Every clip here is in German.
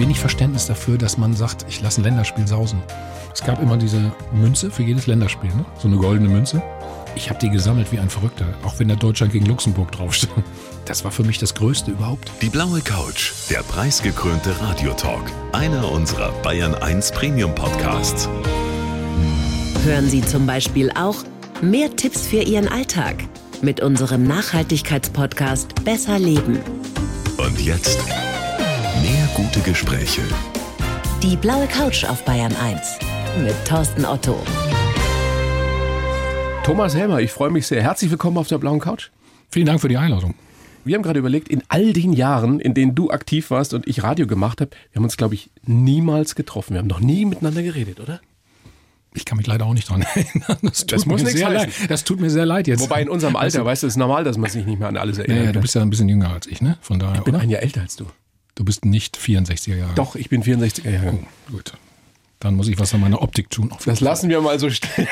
wenig Verständnis dafür, dass man sagt, ich lasse ein Länderspiel sausen. Es gab immer diese Münze für jedes Länderspiel, ne? so eine goldene Münze. Ich habe die gesammelt wie ein Verrückter, auch wenn da Deutschland gegen Luxemburg draufsteht. Das war für mich das Größte überhaupt. Die blaue Couch, der preisgekrönte Radiotalk. Einer unserer Bayern 1 Premium Podcasts. Hören Sie zum Beispiel auch mehr Tipps für Ihren Alltag mit unserem Nachhaltigkeitspodcast Besser Leben. Und jetzt gute Gespräche. Die blaue Couch auf Bayern 1 mit Thorsten Otto. Thomas Helmer, ich freue mich sehr. Herzlich willkommen auf der blauen Couch. Vielen Dank für die Einladung. Wir haben gerade überlegt, in all den Jahren, in denen du aktiv warst und ich Radio gemacht habe, wir haben uns, glaube ich, niemals getroffen. Wir haben noch nie miteinander geredet, oder? Ich kann mich leider auch nicht dran erinnern. Das, Das muss mir nichts sehr leid. Das tut mir sehr leid jetzt. Wobei in unserem Alter, weißt du, es ist normal, dass man sich nicht mehr an alles erinnert. ja, du bist ja ein bisschen jünger als ich, ne? Von daher, ich bin oder? ein Jahr älter als du. Du bist nicht 64er Jahre. Doch, ich bin 64er Jahre. Oh, gut. Dann muss ich was an meiner Optik tun. Das lassen wir mal so stehen.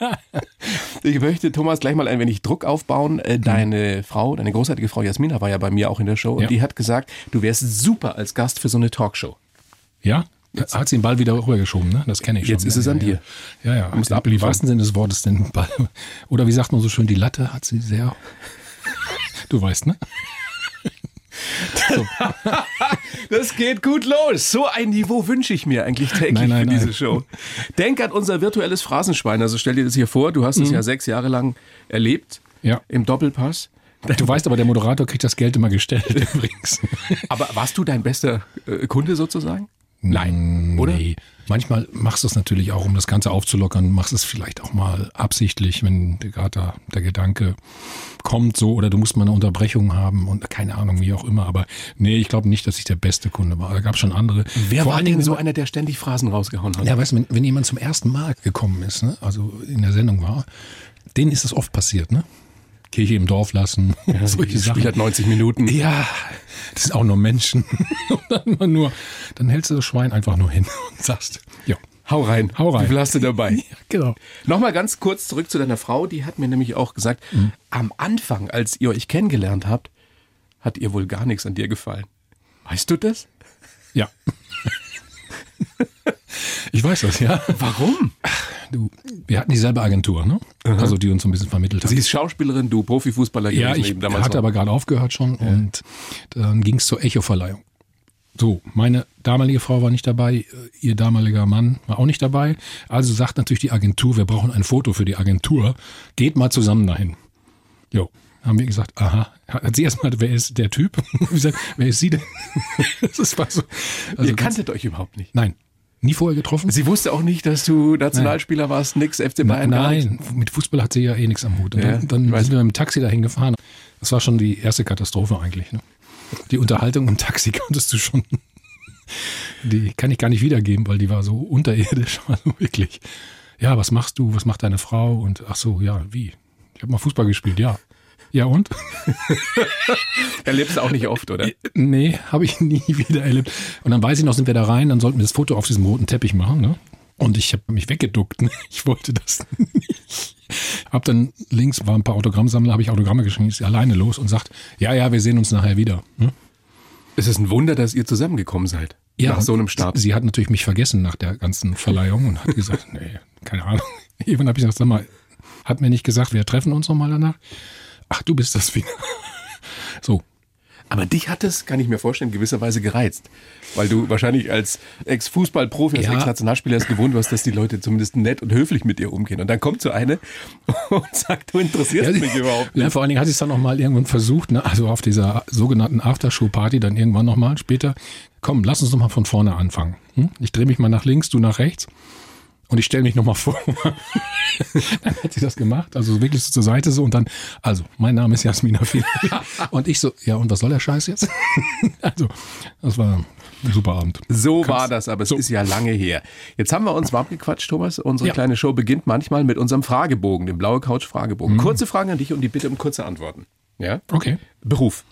ich möchte, Thomas, gleich mal ein wenig Druck aufbauen. Äh, Deine Frau, deine großartige Frau Jasmina war ja bei mir auch in der Show und Ja. die hat gesagt, du wärst super als Gast für so eine Talkshow. Ja? Hat sie den Ball wieder rübergeschoben, ne? Das kenne ich schon. Jetzt ist ja, es an ja, dir. Ja, ja. musst Im abliefern. wahrsten Sinne des Wortes den Ball. Oder wie sagt man so schön, die Latte hat sie sehr. Du weißt, ne? Das geht gut los. So ein Niveau wünsche ich mir eigentlich täglich Nein, nein, für diese nein. Show. Denk an unser virtuelles Phrasenschwein. Also stell dir das hier vor, du hast es ja sechs Jahre lang erlebt Mhm. Ja. im Doppelpass. Du weißt aber, der Moderator kriegt das Geld immer gestellt übrigens. Aber warst du dein bester äh, Kunde sozusagen? Nein, oder? Nee. Manchmal machst du es natürlich auch, um das Ganze aufzulockern, machst es vielleicht auch mal absichtlich, wenn gerade der Gedanke kommt, so, oder du musst mal eine Unterbrechung haben und keine Ahnung, wie auch immer. Aber nee, ich glaube nicht, dass ich der beste Kunde war. Da gab es schon andere. Wer Vor war denn so einer, der ständig Phrasen rausgehauen hat? Ja, weißt du, wenn, wenn jemand zum ersten Mal gekommen ist, ne, also in der Sendung war, denen ist das oft passiert, ne? Kirche im Dorf lassen, solche Das Sachen. Spiel hat 90 Minuten. Ja, das sind auch nur Menschen. und dann immer nur, dann hältst du das Schwein einfach nur hin und sagst, ja, Hau rein. Hau rein. Wie hast du dabei? genau. Nochmal ganz kurz zurück zu deiner Frau. Die hat mir nämlich auch gesagt, am Anfang, als ihr euch kennengelernt habt, hat ihr wohl gar nichts an dir gefallen. Weißt du das? Ja. Ich weiß das, ja. Warum? Du, wir hatten dieselbe Agentur, ne? Also die uns so ein bisschen vermittelt hat. Sie ist Schauspielerin, du Profifußballer ja, gewesen ich eben damals hatte noch. aber gerade aufgehört schon und dann ging es zur Echo-Verleihung. So, meine damalige Frau war nicht dabei, ihr damaliger Mann war auch nicht dabei. Also sagt natürlich die Agentur, wir brauchen ein Foto für die Agentur. Geht mal zusammen dahin. Jo, haben wir gesagt, aha. Hat sie erstmal, wer ist der Typ? Wir gesagt, wer ist sie denn? das war so. Also ihr kanntet euch überhaupt nicht. Nein, nie vorher getroffen. Sie wusste auch nicht, dass du Nationalspieler warst, nix FC Bayern. Nein, mit Fußball hat sie ja eh nichts am Hut. Und Ja, dann, dann weiß. sind wir mit dem Taxi dahin gefahren. Das war schon die erste Katastrophe eigentlich. Ne? Die Unterhaltung im Taxi konntest du schon. Die kann ich gar nicht wiedergeben, weil die war so unterirdisch. Also wirklich. Ja, was machst du? Was macht deine Frau? Und ach so, ja, wie? Ich habe mal Fußball gespielt, ja. Ja und? Erlebst du auch nicht oft, oder? Nee, habe ich nie wieder erlebt. Und dann weiß ich noch, sind wir da rein, dann sollten wir das Foto auf diesem roten Teppich machen, ne? Und ich habe mich weggeduckt. Ne? Ich wollte das nicht. Hab dann links war ein paar Autogrammsammler, habe ich Autogramme geschrieben, ist sie alleine los und sagt, ja, ja, wir sehen uns nachher wieder. Ne? Es ist ein Wunder, dass ihr zusammengekommen seid. nach so einem Start. Sie, sie hat natürlich mich vergessen nach der ganzen Verleihung und hat gesagt, nee, keine Ahnung. Irgendwann habe ich gesagt, sag mal, hat mir nicht gesagt, wir treffen uns nochmal danach. Ach, du bist das wieder. So, Aber dich hat es, kann ich mir vorstellen, gewisserweise gereizt. Weil du wahrscheinlich als Ex-Fußballprofi, als Ja. Ex-Nationalspieler es gewohnt warst, dass die Leute zumindest nett und höflich mit dir umgehen. Und dann kommt so eine und sagt, du interessierst mich überhaupt Ja, nicht. vor allen Dingen hatte ich es dann nochmal irgendwann versucht, ne? also auf dieser sogenannten Aftershow-Party dann irgendwann nochmal später. Komm, lass uns nochmal von vorne anfangen. Hm? Ich drehe mich mal nach links, du nach rechts. Und ich stelle mich nochmal vor. dann hat sie das gemacht, also wirklich so zur Seite so und dann, also, mein Name ist Jasmina Fiel. und ich so, ja, und was soll der Scheiß jetzt? also, das war ein super Abend. So war das, aber es so. ist ja lange her. Jetzt haben wir uns warm gequatscht, Thomas. Unsere Ja. kleine Show beginnt manchmal mit unserem Fragebogen, dem Blaue Couch Fragebogen. Mhm. Kurze Fragen an dich und die Bitte um kurze Antworten. Ja? Okay. Beruf.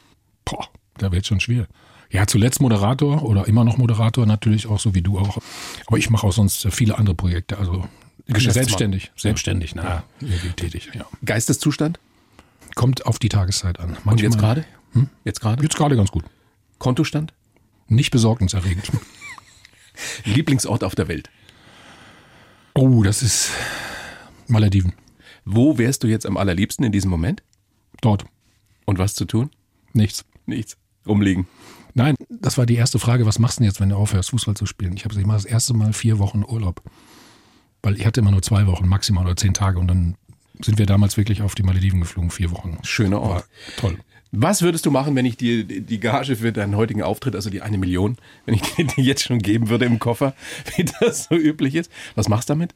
Boah, da wird schon schwer. Ja, zuletzt Moderator oder immer noch Moderator, natürlich auch so wie du auch. Aber ich mache auch sonst viele andere Projekte. Also selbstständig, selbstständig, na, irgendwie tätig, ja. Geisteszustand. Kommt auf die Tageszeit an. Und jetzt Manchmal- gerade? Jetzt gerade? Jetzt gerade ganz gut. Kontostand? Nicht besorgniserregend. Lieblingsort auf der Welt. Oh, das ist Malediven. Wo wärst du jetzt am allerliebsten in diesem Moment? Dort. Und was zu tun? Nichts. Nichts. Rumliegen. Nein, das war die erste Frage, was machst du denn jetzt, wenn du aufhörst, Fußball zu spielen? Ich habe ich mache das erste Mal vier Wochen Urlaub. Weil ich hatte immer nur zwei Wochen maximal oder zehn Tage und dann sind wir damals wirklich auf die Malediven geflogen, vier Wochen. Schöner Ort. War toll. Was würdest du machen, wenn ich dir die Gage für deinen heutigen Auftritt, also die eine Million, wenn ich dir die jetzt schon geben würde im Koffer, wie das so üblich ist? Was machst du damit?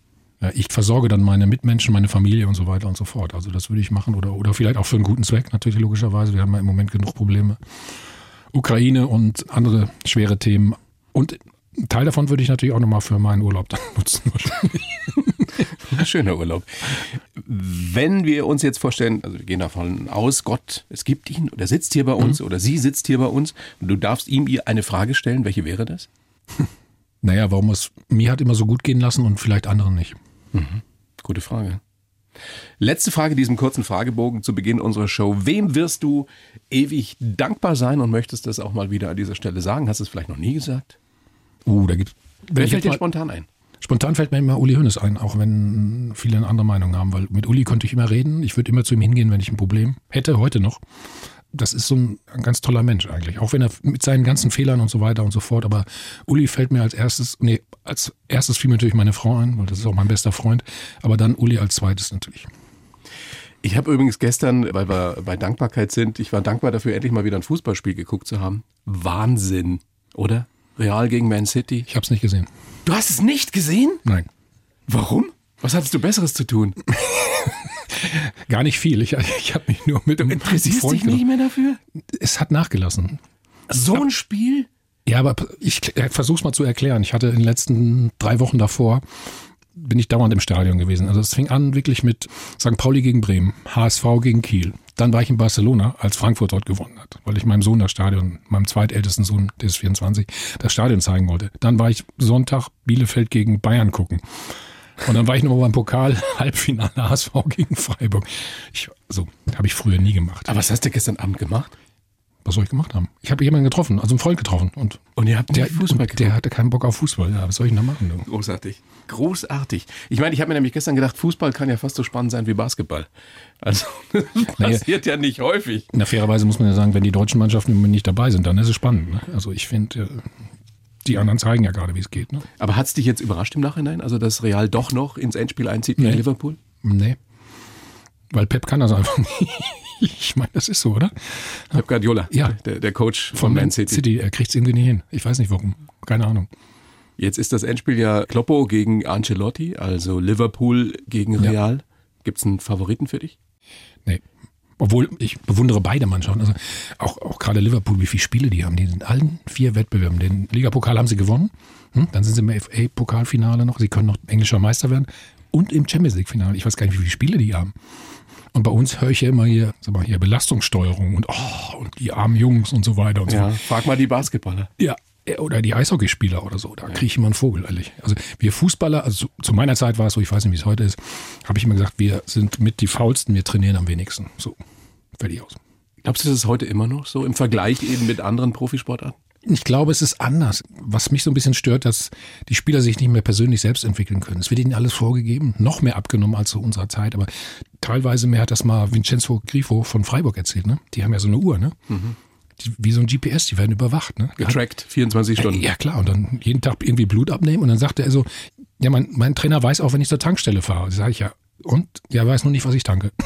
Ich versorge dann meine Mitmenschen, meine Familie und so weiter und so fort. Also das würde ich machen oder, oder vielleicht auch für einen guten Zweck natürlich logischerweise. Wir haben ja im Moment genug Probleme. Ukraine und andere schwere Themen. Und einen Teil davon würde ich natürlich auch nochmal für meinen Urlaub dann nutzen. Schöner Urlaub. Wenn wir uns jetzt vorstellen, also wir gehen davon aus, Gott, es gibt ihn, oder sitzt hier bei uns, oder sie sitzt hier bei uns, und du darfst ihm ihr eine Frage stellen, welche wäre das? Naja, warum es mir hat immer so gut gehen lassen und vielleicht anderen nicht. Gute Frage. Letzte Frage diesem kurzen Fragebogen zu Beginn unserer Show. Wem wirst du ewig dankbar sein und möchtest das auch mal wieder an dieser Stelle sagen? Hast du es vielleicht noch nie gesagt? Uh, da gibt Wer fällt dir spontan ein? Spontan fällt mir immer Uli Hoeneß ein, auch wenn viele eine andere Meinung haben, weil mit Uli konnte ich immer reden. Ich würde immer zu ihm hingehen, wenn ich ein Problem hätte, heute noch. Das ist so ein, ein ganz toller Mensch eigentlich, auch wenn er mit seinen ganzen Fehlern und so weiter und so fort. Aber Uli fällt mir als erstes, nee, als erstes fiel mir natürlich meine Frau ein, weil das ist auch mein bester Freund. Aber dann Uli als zweites natürlich. Ich habe übrigens gestern, weil wir bei Dankbarkeit sind, ich war dankbar dafür, endlich mal wieder ein Fußballspiel geguckt zu haben. Wahnsinn, oder? Real gegen Man City. Ich habe es nicht gesehen. Du hast es nicht gesehen? Nein, Warum? Was hattest du Besseres zu tun? gar nicht viel. Ich, ich habe mich nur mit einem Interessierst Freund dich nicht mehr dafür? Es hat nachgelassen. So ein Spiel? Ja, aber ich versuch's mal zu erklären. Ich hatte in den letzten drei Wochen davor bin ich dauernd im Stadion gewesen. Also es fing an wirklich mit St. Pauli gegen Bremen, HSV gegen Kiel. Dann war ich in Barcelona, als Frankfurt dort gewonnen hat, weil ich meinem Sohn das Stadion, meinem zweitältesten Sohn, der ist 24, das Stadion zeigen wollte. Dann war ich Sonntag Bielefeld gegen Bayern gucken. Und dann war ich nochmal beim Pokal Halbfinale HSV gegen Freiburg. Ich, so habe ich früher nie gemacht. Aber was hast du gestern Abend gemacht? Was soll ich gemacht haben? Ich habe jemanden getroffen, also einen Freund getroffen und Und ihr habt der, Fußball und der hatte keinen Bock auf Fußball. Ja, was soll ich denn da machen? Du? Großartig. Großartig. Ich meine, ich habe mir nämlich gestern gedacht, Fußball kann ja fast so spannend sein wie Basketball. Also, das passiert ja nicht häufig. Na, fairerweise muss man ja sagen, wenn die deutschen Mannschaften nicht dabei sind, dann ist es spannend. Ne? Also ich finde, äh, die anderen zeigen ja gerade, wie es geht. Ne? Aber hat es dich jetzt überrascht im Nachhinein? Also, dass Real doch noch ins Endspiel einzieht gegen Nee. Liverpool? Nee. Weil Pep kann das einfach nicht. Ich meine, das ist so, oder? Pep Guardiola, Ja. der, der Coach von, Von Man City. City. Er kriegt es irgendwie nicht hin. Ich weiß nicht warum. Keine Ahnung. Jetzt ist das Endspiel ja Kloppo gegen Ancelotti, also Liverpool gegen Ja. Real. Gibt es einen Favoriten für dich? Nee. Obwohl, ich bewundere beide Mannschaften. Also auch, auch gerade Liverpool, wie viele Spiele die haben. Die sind in allen vier Wettbewerben. Den Ligapokal haben sie gewonnen. Hm? Dann sind sie im FA-Pokalfinale noch. Sie können noch englischer Meister werden. Und im Champions League-Finale. Ich weiß gar nicht, wie viele Spiele die haben. Und bei uns höre ich ja immer hier, sag mal, hier Belastungssteuerung und, oh, und die armen Jungs und so weiter und so. Frag mal die Basketballer. Ja, äh, oder die Eishockeyspieler oder so. Da kriege ich immer einen Vogel, ehrlich. Also wir Fußballer, also zu, zu meiner Zeit war es so, ich weiß nicht, wie es heute ist, habe ich immer gesagt, wir sind mit die faulsten, wir trainieren am wenigsten. So, fertig aus. Glaubst du, das ist heute immer noch so im Vergleich eben mit anderen Profisportarten? Ich glaube, es ist anders. Was mich so ein bisschen stört, dass die Spieler sich nicht mehr persönlich selbst entwickeln können. Es wird ihnen alles vorgegeben, noch mehr abgenommen als zu unserer Zeit. Aber teilweise mehr hat das mal Vincenzo Grifo von Freiburg erzählt. Ne? Die haben ja so eine Uhr, ne? Die, wie so ein GPS, die werden überwacht. Ne? Getrackt, 24 Stunden. Ja klar, und dann jeden Tag irgendwie Blut abnehmen und dann sagte er so, ja, mein, mein Trainer weiß auch, wenn ich zur Tankstelle fahre. Sag ich ja, und? Ja, weiß nur nicht, was ich tanke.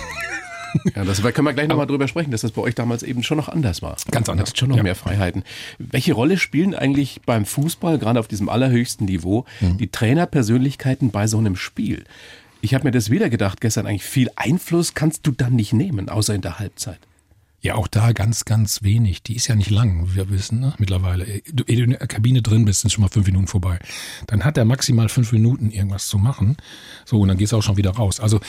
Ja, das können wir gleich nochmal drüber sprechen, dass das bei euch damals eben schon noch anders war. Ganz anders. Schon noch Ja. mehr Freiheiten. Welche Rolle spielen eigentlich beim Fußball, gerade auf diesem allerhöchsten Niveau, Mhm. die Trainerpersönlichkeiten bei so einem Spiel? Ich habe mir das wieder gedacht gestern, eigentlich viel Einfluss kannst du dann nicht nehmen, außer in der Halbzeit. Ja, auch da ganz, ganz wenig. Die ist ja nicht lang, wie wir wissen, ne? mittlerweile. Du in der Kabine drin bist, sind schon mal fünf Minuten vorbei. Dann hat er maximal fünf Minuten irgendwas zu machen. So, und dann gehst du auch schon wieder raus. Also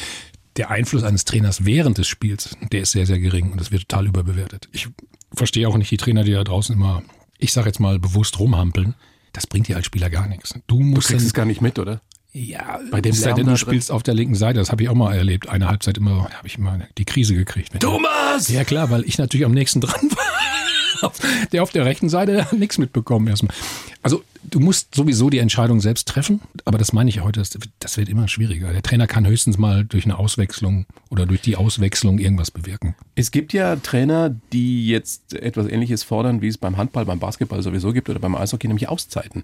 der Einfluss eines Trainers während des Spiels, der ist sehr, sehr gering und das wird total überbewertet. Ich verstehe auch nicht die Trainer, die da draußen immer, ich sag jetzt mal, bewusst rumhampeln. Das bringt dir als Spieler gar nichts. Du Du musst kriegst dann- es gar nicht mit, oder? Ja, Bei dem sei denn, du spielst auf der linken Seite, das habe ich auch mal erlebt. Eine Halbzeit immer, habe ich immer die Krise gekriegt. Thomas! ja klar, weil ich natürlich am nächsten dran war. der auf der rechten Seite hat nichts mitbekommen erstmal. Also du musst sowieso die Entscheidung selbst treffen, aber das meine ich heute, das, das wird immer schwieriger. Der Trainer kann höchstens mal durch eine Auswechslung oder durch die Auswechslung irgendwas bewirken. Es gibt ja Trainer, die jetzt etwas Ähnliches fordern, wie es beim Handball, beim Basketball sowieso gibt oder beim Eishockey, nämlich Auszeiten,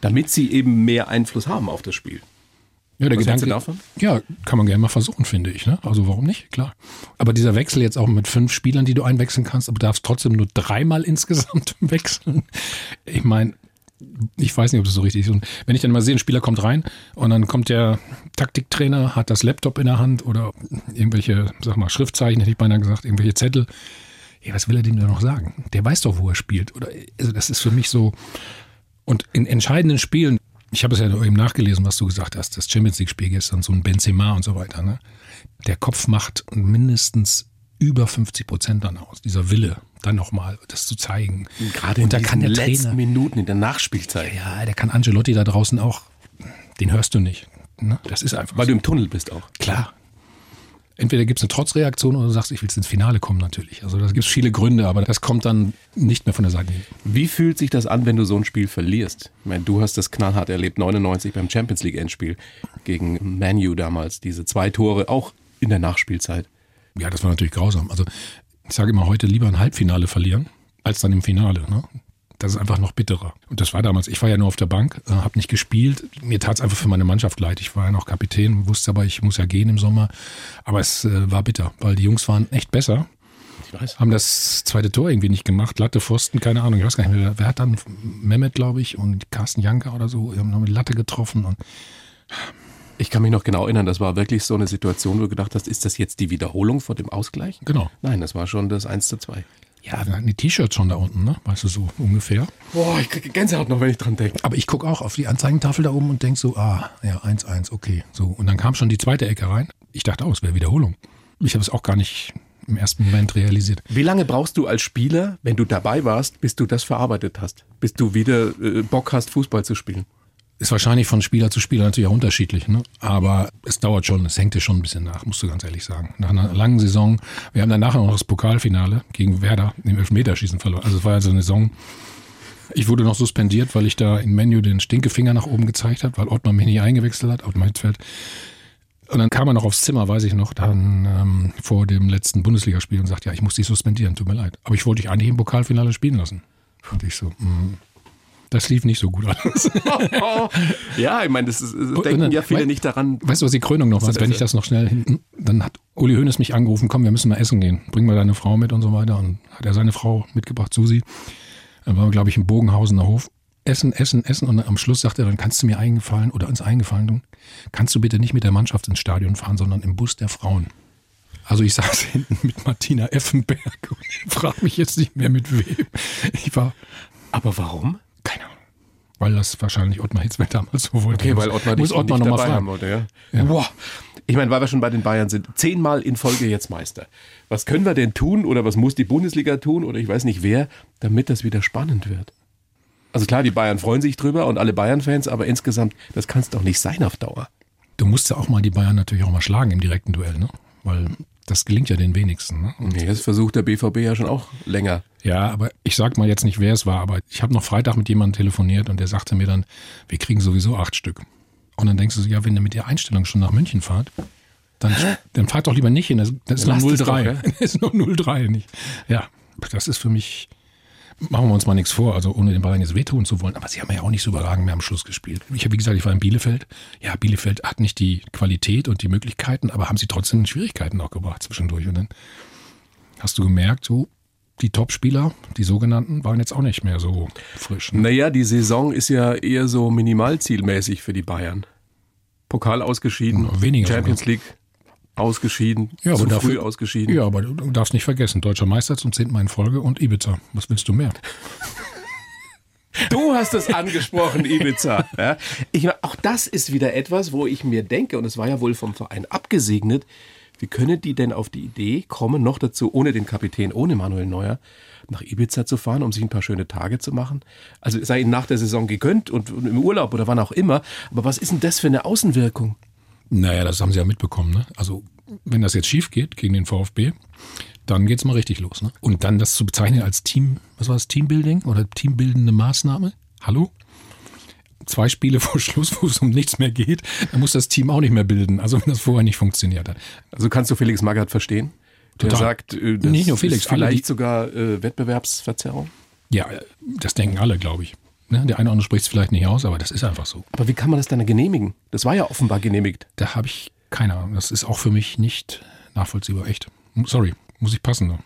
damit sie eben mehr Einfluss haben auf das Spiel. Ja, der Was Gedanke, davon? ja, kann man gerne mal versuchen, finde ich. Ne? Also warum nicht? Klar. Aber dieser Wechsel jetzt auch mit fünf Spielern, die du einwechseln kannst, aber du darfst trotzdem nur dreimal insgesamt wechseln. Ich meine, ich weiß nicht, ob das so richtig ist. Und wenn ich dann mal sehe, ein Spieler kommt rein und dann kommt der Taktiktrainer, hat das Laptop in der Hand oder irgendwelche, sag mal, Schriftzeichen, hätte ich beinahe gesagt, irgendwelche Zettel. Ja, was will er dem da noch sagen? Der weiß doch, wo er spielt. Oder, also das ist für mich so. Und in entscheidenden Spielen, ich habe es ja eben nachgelesen, was du gesagt hast, das Champions League-Spiel gestern, so ein Benzema und so weiter, ne? Der Kopf macht mindestens über 50 Prozent dann aus. Dieser Wille, dann nochmal das zu zeigen. Gerade in und da kann der letzten Trainer, Minuten in der Nachspielzeit. ja, der kann Angelotti da draußen auch, den hörst du nicht. Ne? Das ist einfach Weil so. du im Tunnel bist auch. Klar. Entweder gibt es eine Trotzreaktion oder du sagst, ich will ins Finale kommen natürlich. Also da gibt es viele Gründe, aber das kommt dann nicht mehr von der Seite. Wie fühlt sich das an, wenn du so ein Spiel verlierst? Ich meine, du hast das knallhart erlebt, 99 beim Champions League Endspiel gegen Manu damals, diese zwei Tore, auch in der Nachspielzeit. Ja, das war natürlich grausam. Also ich sage immer heute lieber ein Halbfinale verlieren, als dann im Finale. Ne? Das ist einfach noch bitterer. Und das war damals, ich war ja nur auf der Bank, äh, habe nicht gespielt. Mir tat es einfach für meine Mannschaft leid. Ich war ja noch Kapitän, wusste aber, ich muss ja gehen im Sommer. Aber es äh, war bitter, weil die Jungs waren echt besser. Ich weiß. Haben das zweite Tor irgendwie nicht gemacht. Latte, Pfosten, keine Ahnung. Ich weiß gar nicht mehr. Wer hat dann? Mehmet, glaube ich, und Carsten Janka oder so. Die haben noch mit Latte getroffen. Und Ich kann mich noch genau erinnern, das war wirklich so eine Situation, wo du gedacht hast, ist das jetzt die Wiederholung vor dem Ausgleich? genau. Nein, das war schon das 1 zu 2. Ja, wir hatten die T-Shirts schon da unten, ne? Weißt du, so ungefähr. Boah, ich kriege Gänsehaut noch, wenn ich dran denke. Aber ich gucke auch auf die Anzeigentafel da oben und denk so, ah, ja, 1-1, okay. So. Und dann kam schon die zweite Ecke rein. Ich dachte, oh, es wäre Wiederholung. Ich habe es auch gar nicht im ersten Moment realisiert. Wie lange brauchst du als Spieler, wenn du dabei warst, bis du das verarbeitet hast? Bis du wieder äh, Bock hast, Fußball zu spielen? Ist wahrscheinlich von Spieler zu Spieler natürlich auch unterschiedlich, ne? Aber es dauert schon, es hängt dir schon ein bisschen nach, musst du ganz ehrlich sagen. Nach einer langen Saison, wir haben dann nachher noch das Pokalfinale gegen Werder im Elfmeterschießen verloren. Also es war also eine Saison. Ich wurde noch suspendiert, weil ich da im Menü den Stinkefinger nach oben gezeigt habe, weil Ottmar mich nicht eingewechselt hat, Ottmar Hitzfeld. Und dann kam er noch aufs Zimmer, weiß ich noch, dann ähm, vor dem letzten Bundesligaspiel und sagt, ja, ich muss dich suspendieren, tut mir leid. Aber ich wollte dich eigentlich im Pokalfinale spielen lassen. Und ich so, mm, das lief nicht so gut alles. Ja, ich meine, das, ist, das denken dann- ja viele wei- nicht daran. Weißt du, was die Krönung noch war? Wenn ich das noch schnell hinten. Dann hat Uli Hoeneß mich angerufen, komm, wir müssen mal essen gehen. Bring mal deine Frau mit und so weiter. Und hat er seine Frau mitgebracht, Susi. Dann waren wir, glaube ich, im Bogenhausener Hof. Essen, essen, essen. Und am Schluss sagt er, dann kannst du mir eingefallen oder uns eingefallen tun, kannst du bitte nicht mit der Mannschaft ins Stadion fahren, sondern im Bus der Frauen. Also ich saß hinten mit Martina Effenberg und frage mich jetzt nicht mehr mit wem. Ich war, Aber warum? Weil das wahrscheinlich Ottmar Hitzfeld damals so wollte. Okay, weil Ottmar Muss Ottmar nicht noch mal dabei fragen. haben wollte, ja. Ja. Boah. Ich meine, weil wir schon bei den Bayern sind, zehnmal in Folge jetzt Meister. Was können wir denn tun oder was muss die Bundesliga tun oder ich weiß nicht wer, damit das wieder spannend wird? Also klar, die Bayern freuen sich drüber und alle Bayern-Fans, aber insgesamt, das kann es doch nicht sein auf Dauer. Du musst ja auch mal die Bayern natürlich auch mal schlagen im direkten Duell, ne? Weil das gelingt ja den wenigsten. Ne? Und Nee, das versucht der BVB ja schon auch länger. Ja, aber ich sag mal jetzt nicht, wer es war, aber ich habe noch Freitag mit jemandem telefoniert und der sagte mir dann, wir kriegen sowieso acht Stück. Und dann denkst du so, ja, wenn ihr mit der Einstellung schon nach München fahrt, dann, dann fahrt doch lieber nicht hin. Das, das ist noch Lasst es doch, 0-3. ja. Das ist noch 0-3 nicht. Ja, das ist für mich, machen wir uns mal nichts vor, also ohne den Bayern jetzt wehtun zu wollen, aber sie haben ja auch nicht so überragend mehr am Schluss gespielt. Ich habe, wie gesagt, ich war in Bielefeld. Ja, Bielefeld hat nicht die Qualität und die Möglichkeiten, aber haben sie trotzdem Schwierigkeiten auch gebracht zwischendurch. Und dann hast du gemerkt, so, die Topspieler, die sogenannten, waren jetzt auch nicht mehr so frisch. Ne? Naja, die Saison ist ja eher so minimalzielmäßig für die Bayern. Pokal ausgeschieden, Ja, weniger Champions sogar. League ausgeschieden, Ja, zu dafür- früh ausgeschieden. Ja, aber du darfst nicht vergessen, deutscher Meister zum zehnten Mal in Folge und Ibiza. Was willst du mehr? Du hast es angesprochen, Ibiza. Ja, ich, meine, auch das ist wieder etwas, wo ich mir denke, und es war ja wohl vom Verein abgesegnet, wie können die denn auf die Idee kommen, noch dazu ohne den Kapitän, ohne Manuel Neuer, nach Ibiza zu fahren, um sich ein paar schöne Tage zu machen? Also es sei ihnen nach der Saison gegönnt und, im Urlaub oder wann auch immer. Aber was ist denn das für eine Außenwirkung? Naja, das haben sie ja mitbekommen. Ne? Also wenn das jetzt schief geht gegen den VfB, dann geht's mal richtig los. Ne? Und dann das zu bezeichnen als Team, was war das, Teambuilding oder teambildende Maßnahme? Hallo? Zwei Spiele vor Schluss, wo es um nichts mehr geht, dann muss das Team auch nicht mehr bilden. Also wenn das vorher nicht funktioniert hat. Also kannst du Felix Magath verstehen? Der Total. sagt, äh, das Nicht nur Felix, ist vielleicht die- sogar äh, Wettbewerbsverzerrung. Ja, das denken alle, glaube ich. Ne? Der eine oder andere spricht es vielleicht nicht aus, aber das ist einfach so. Aber wie kann man das dann genehmigen? Das war ja offenbar genehmigt. Da habe ich keine Ahnung. Das ist auch für mich nicht nachvollziehbar, echt. Sorry, muss ich passen.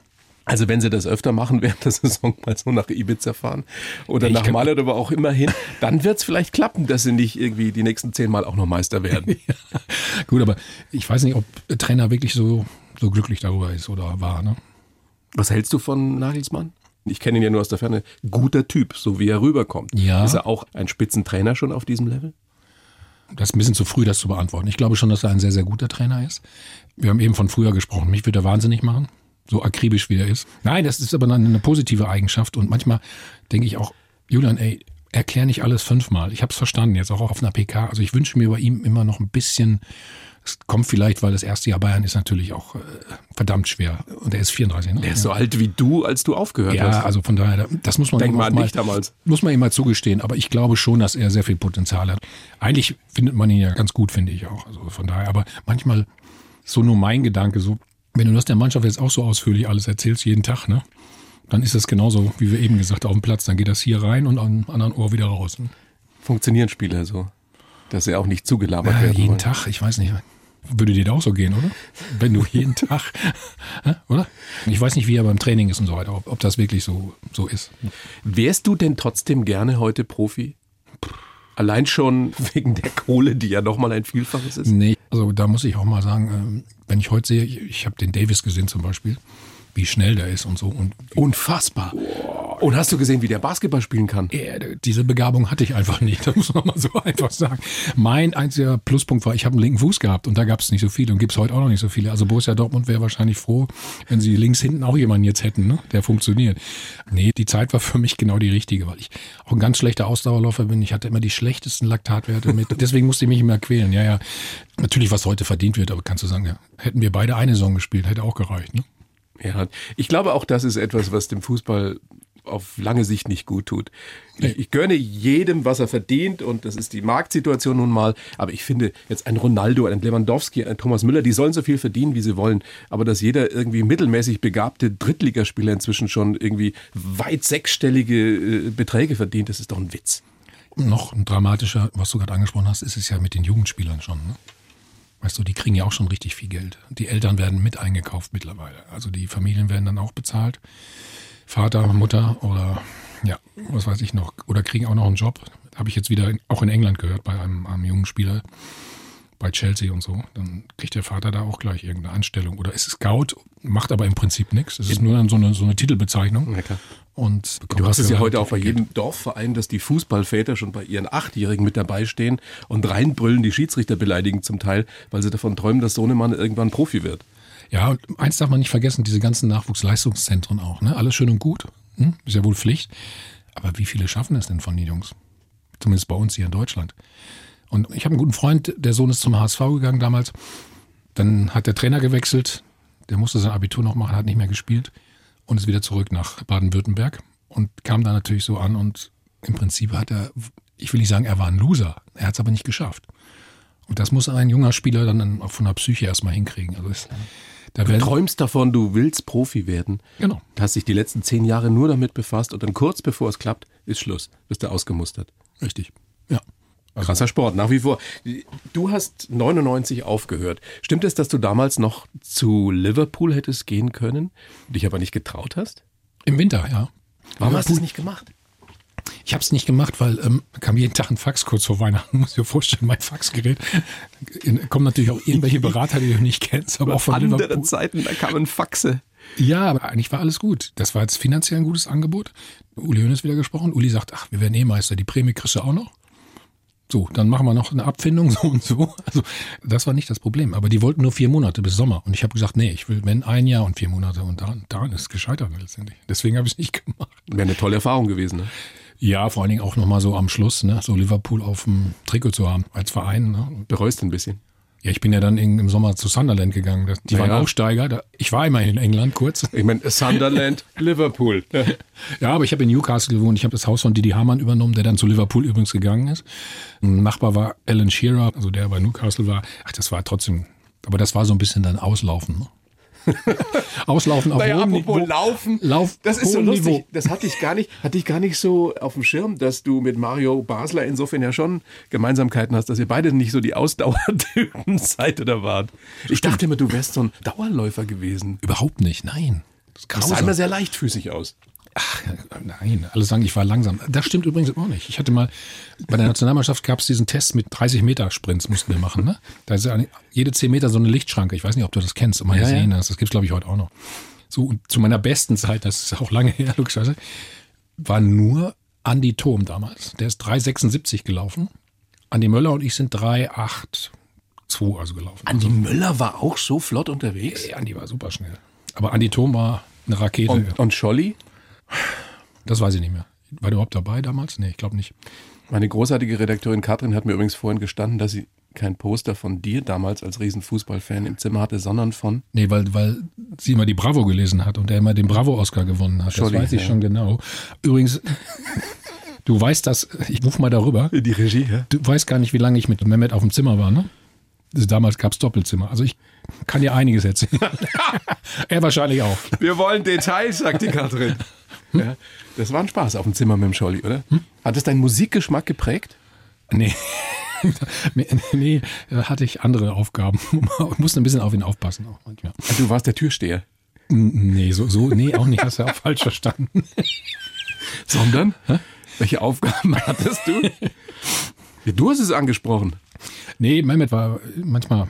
Also wenn sie das öfter machen während der Saison, mal so nach Ibiza fahren oder Ich nach Malle oder wo auch immer hin, dann wird es vielleicht klappen, dass sie nicht irgendwie die nächsten zehn Mal auch noch Meister werden. Gut, aber ich weiß nicht, ob Trainer wirklich so, so glücklich darüber ist oder war. Ne? Was hältst du von Nagelsmann? Ich kenne ihn ja nur aus der Ferne. Guter Typ, so wie er rüberkommt. Ja. Ist er auch ein Spitzentrainer schon auf diesem Level? Das ist ein bisschen zu früh, das zu beantworten. Ich glaube schon, dass er ein sehr, sehr guter Trainer ist. Wir haben eben von früher gesprochen. Mich würde er wahnsinnig machen, so akribisch wie er ist. Nein, das ist aber dann eine positive Eigenschaft. Und manchmal denke ich auch, Julian, ey, erklär nicht alles fünfmal. Ich habe es verstanden, jetzt auch auf einer PK. Also ich wünsche mir bei ihm immer noch ein bisschen, es kommt vielleicht, weil das erste Jahr Bayern ist natürlich auch äh, verdammt schwer. Und er ist 34. Ne? Er ist so alt wie du, als du aufgehört Ja, hast. also von daher, das muss man Denk mal dich damals. Muss man ihm mal zugestehen, aber ich glaube schon, dass er sehr viel Potenzial hat. Eigentlich findet man ihn ja ganz gut, finde ich auch. Also von daher, aber manchmal so nur mein Gedanke, so, wenn du das der Mannschaft jetzt auch so ausführlich alles erzählst, jeden Tag, ne? Dann ist das genauso, wie wir eben gesagt auf dem Platz. Dann geht das hier rein und am anderen Ohr wieder raus. Ne? Funktionieren Spieler so, dass sie auch nicht zugelabert Ja, werden jeden wollen. Tag, ich weiß nicht. Würde dir da auch so gehen, oder? Wenn du jeden Tag, oder? Ich weiß nicht, wie er beim Training ist und so weiter, ob, ob das wirklich so, so ist. Wärst du denn trotzdem gerne heute Profi? Allein schon wegen der Kohle, die ja nochmal ein Vielfaches ist? Nee, also da muss ich auch mal sagen, ähm, wenn ich heute sehe, ich, ich habe den Davis gesehen zum Beispiel, wie schnell der ist und so. Und Unfassbar. Und hast du gesehen, wie der Basketball spielen kann? äh, diese Begabung hatte ich einfach nicht, das muss man mal so einfach sagen. Mein einziger Pluspunkt war, ich habe einen linken Fuß gehabt und da gab es nicht so viele und gibt es heute auch noch nicht so viele. Also Borussia Dortmund wäre wahrscheinlich froh, wenn sie links hinten auch jemanden jetzt hätten, ne? der funktioniert. Nee, die Zeit war für mich genau die richtige, weil ich auch ein ganz schlechter Ausdauerläufer bin. Ich hatte immer die schlechtesten Laktatwerte mit. Deswegen musste ich mich immer quälen. Ja, ja. Natürlich, was heute verdient wird, aber kannst du sagen, ja, hätten wir beide eine Saison gespielt, hätte auch gereicht. Ne? Ja, ich glaube auch, das ist etwas, was dem Fußball auf lange Sicht nicht gut tut. Ich, ich gönne jedem, was er verdient und das ist die Marktsituation nun mal. Aber ich finde jetzt ein Ronaldo, ein Lewandowski, ein Thomas Müller, die sollen so viel verdienen, wie sie wollen. Aber dass jeder irgendwie mittelmäßig begabte Drittligaspieler inzwischen schon irgendwie weit sechsstellige äh, Beträge verdient, das ist doch ein Witz. Noch ein dramatischer, was du gerade angesprochen hast, ist es ja mit den Jugendspielern schon. Ne? Weißt du, die kriegen ja auch schon richtig viel Geld. Die Eltern werden mit eingekauft mittlerweile. Also die Familien werden dann auch bezahlt. Vater, Mutter oder ja, was weiß ich noch. Oder kriegen auch noch einen Job. Habe ich jetzt wieder auch in England gehört bei einem, einem jungen Spieler bei Chelsea und so. Dann kriegt der Vater da auch gleich irgendeine Anstellung. Oder ist Scout, macht aber im Prinzip nichts. Es ist nur dann so eine, so eine Titelbezeichnung. Ja. Und Du hast es ja heute halt auch bei jedem Dorfverein, dass die Fußballväter schon bei ihren Achtjährigen mit dabei stehen und reinbrüllen, die Schiedsrichter beleidigen zum Teil, weil sie davon träumen, dass Sohnemann irgendwann Profi wird. Ja, und eins darf man nicht vergessen, diese ganzen Nachwuchsleistungszentren auch. Ne? Alles schön und gut, hm? ist ja wohl Pflicht. Aber wie viele schaffen es denn von den Jungs? Zumindest bei uns hier in Deutschland. Und ich habe einen guten Freund, der Sohn ist zum HSV gegangen damals. Dann hat der Trainer gewechselt, der musste sein Abitur noch machen, hat nicht mehr gespielt und ist wieder zurück nach Baden-Württemberg und kam da natürlich so an und im Prinzip hat er, ich will nicht sagen, er war ein Loser, er hat es aber nicht geschafft. Und das muss ein junger Spieler dann auch von der Psyche erstmal hinkriegen. Also es, da Du träumst davon, du willst Profi werden. Genau. Du hast dich die letzten zehn Jahre nur damit befasst und dann kurz bevor es klappt, ist Schluss. Bist du ausgemustert. Richtig. Ja. Also, Krasser Sport, nach wie vor. Du hast 99 aufgehört. Stimmt es, dass du damals noch zu Liverpool hättest gehen können, dich aber nicht getraut hast? Im Winter, ja. Warum hast du es nicht gemacht? Ich habe es nicht gemacht, weil ähm, kam jeden Tag ein Fax kurz vor Weihnachten. Muss ich dir vorstellen, mein Faxgerät. In- Kommen natürlich auch irgendwelche Berater, die du nicht kennst, aber auch von Andere Liverpool. Zeiten, da kamen Faxe. Ja, aber eigentlich war alles gut. Das war jetzt finanziell ein gutes Angebot. Uli Hoeneß wieder gesprochen. Uli sagt, ach, wir werden eh Meister, die Prämie kriegst du auch noch. So, dann machen wir noch eine Abfindung, so und so. Also, das war nicht das Problem. Aber die wollten nur vier Monate bis Sommer. Und ich habe gesagt, nee, ich will, wenn ein Jahr und vier Monate. Und daran, daran ist es gescheitert letztendlich. Deswegen habe ich es nicht gemacht. Wäre eine tolle Erfahrung gewesen. Ne? Ja, vor allen Dingen auch nochmal so am Schluss, ne, so Liverpool auf dem Trikot zu haben als Verein. Ne. Bereust ein bisschen. Ja, ich bin ja dann im Sommer zu Sunderland gegangen. Das- Die Naja. waren Aufsteiger. Da, ich war immer in England kurz. Ich meine, Sunderland, Liverpool. Ja, aber ich habe in Newcastle gewohnt. Ich habe das Haus von Didi Hamann übernommen, der dann zu Liverpool übrigens gegangen ist. Ein Nachbar war Alan Shearer, also der bei Newcastle war. Ach, das war trotzdem, aber das war so ein bisschen dann Auslaufen. Ne? Auslaufen auf Naja, hohem apropos Niveau. Laufen, Lauf, das ist so lustig. Niveau. Das hatte ich gar nicht, hatte ich gar nicht so auf dem Schirm, dass du mit Mario Basler insofern ja schon Gemeinsamkeiten hast, dass ihr beide nicht so die Ausdauertypen seid oder wart. Ich dachte immer, du wärst so ein Dauerläufer gewesen. Überhaupt nicht, nein. Das sah immer sehr leichtfüßig aus. Ach, nein, alle sagen, ich war langsam. Das stimmt übrigens auch nicht. Ich hatte mal, bei der Nationalmannschaft gab es diesen Test mit 30 Meter Sprints mussten wir machen. Ne? Da ist ja jede 10 Meter so eine Lichtschranke. Ich weiß nicht, ob du das kennst, und mal Ja, ja. gesehen hast. Das gibt's glaube ich, heute auch noch. So, und zu meiner besten Zeit, das ist auch lange her, logischerweise, war nur Andi Thom damals. Der ist 3,76 gelaufen. Andi Möller und ich sind 3,82 also gelaufen. Andi Möller war auch so flott unterwegs. Ey, Andi war super schnell. Aber Andi Thom war eine Rakete. Und, und Scholli? Das weiß ich nicht mehr. War der überhaupt dabei damals? Nee, ich glaube nicht. Meine großartige Redakteurin Katrin hat mir übrigens vorhin gestanden, dass sie kein Poster von dir damals als Riesenfußballfan im Zimmer hatte, sondern von Nee, weil, weil sie immer die Bravo gelesen hat und er immer den Bravo-Oscar gewonnen hat. Das weiß ich ja. schon genau. Übrigens, du weißt das, ich ruf mal darüber. die Regie. Ja? Du weißt gar nicht, wie lange ich mit Mehmet auf dem Zimmer war, ne? Das- Damals gab's Doppelzimmer. Also ich kann dir einiges erzählen. er wahrscheinlich auch. Wir wollen Details, sagt die Katrin. Ja, das war ein Spaß auf dem Zimmer mit dem Scholli, oder? Hat es deinen Musikgeschmack geprägt? Nee. nee, hatte ich andere Aufgaben. Ich musste ein bisschen auf ihn aufpassen auch manchmal. Also du warst der Türsteher. Nee, so, so, nee, auch nicht. Hast du auch falsch verstanden. Sondern? Welche Aufgaben hattest du? Ja, du hast es angesprochen. Nee, Mehmet war manchmal,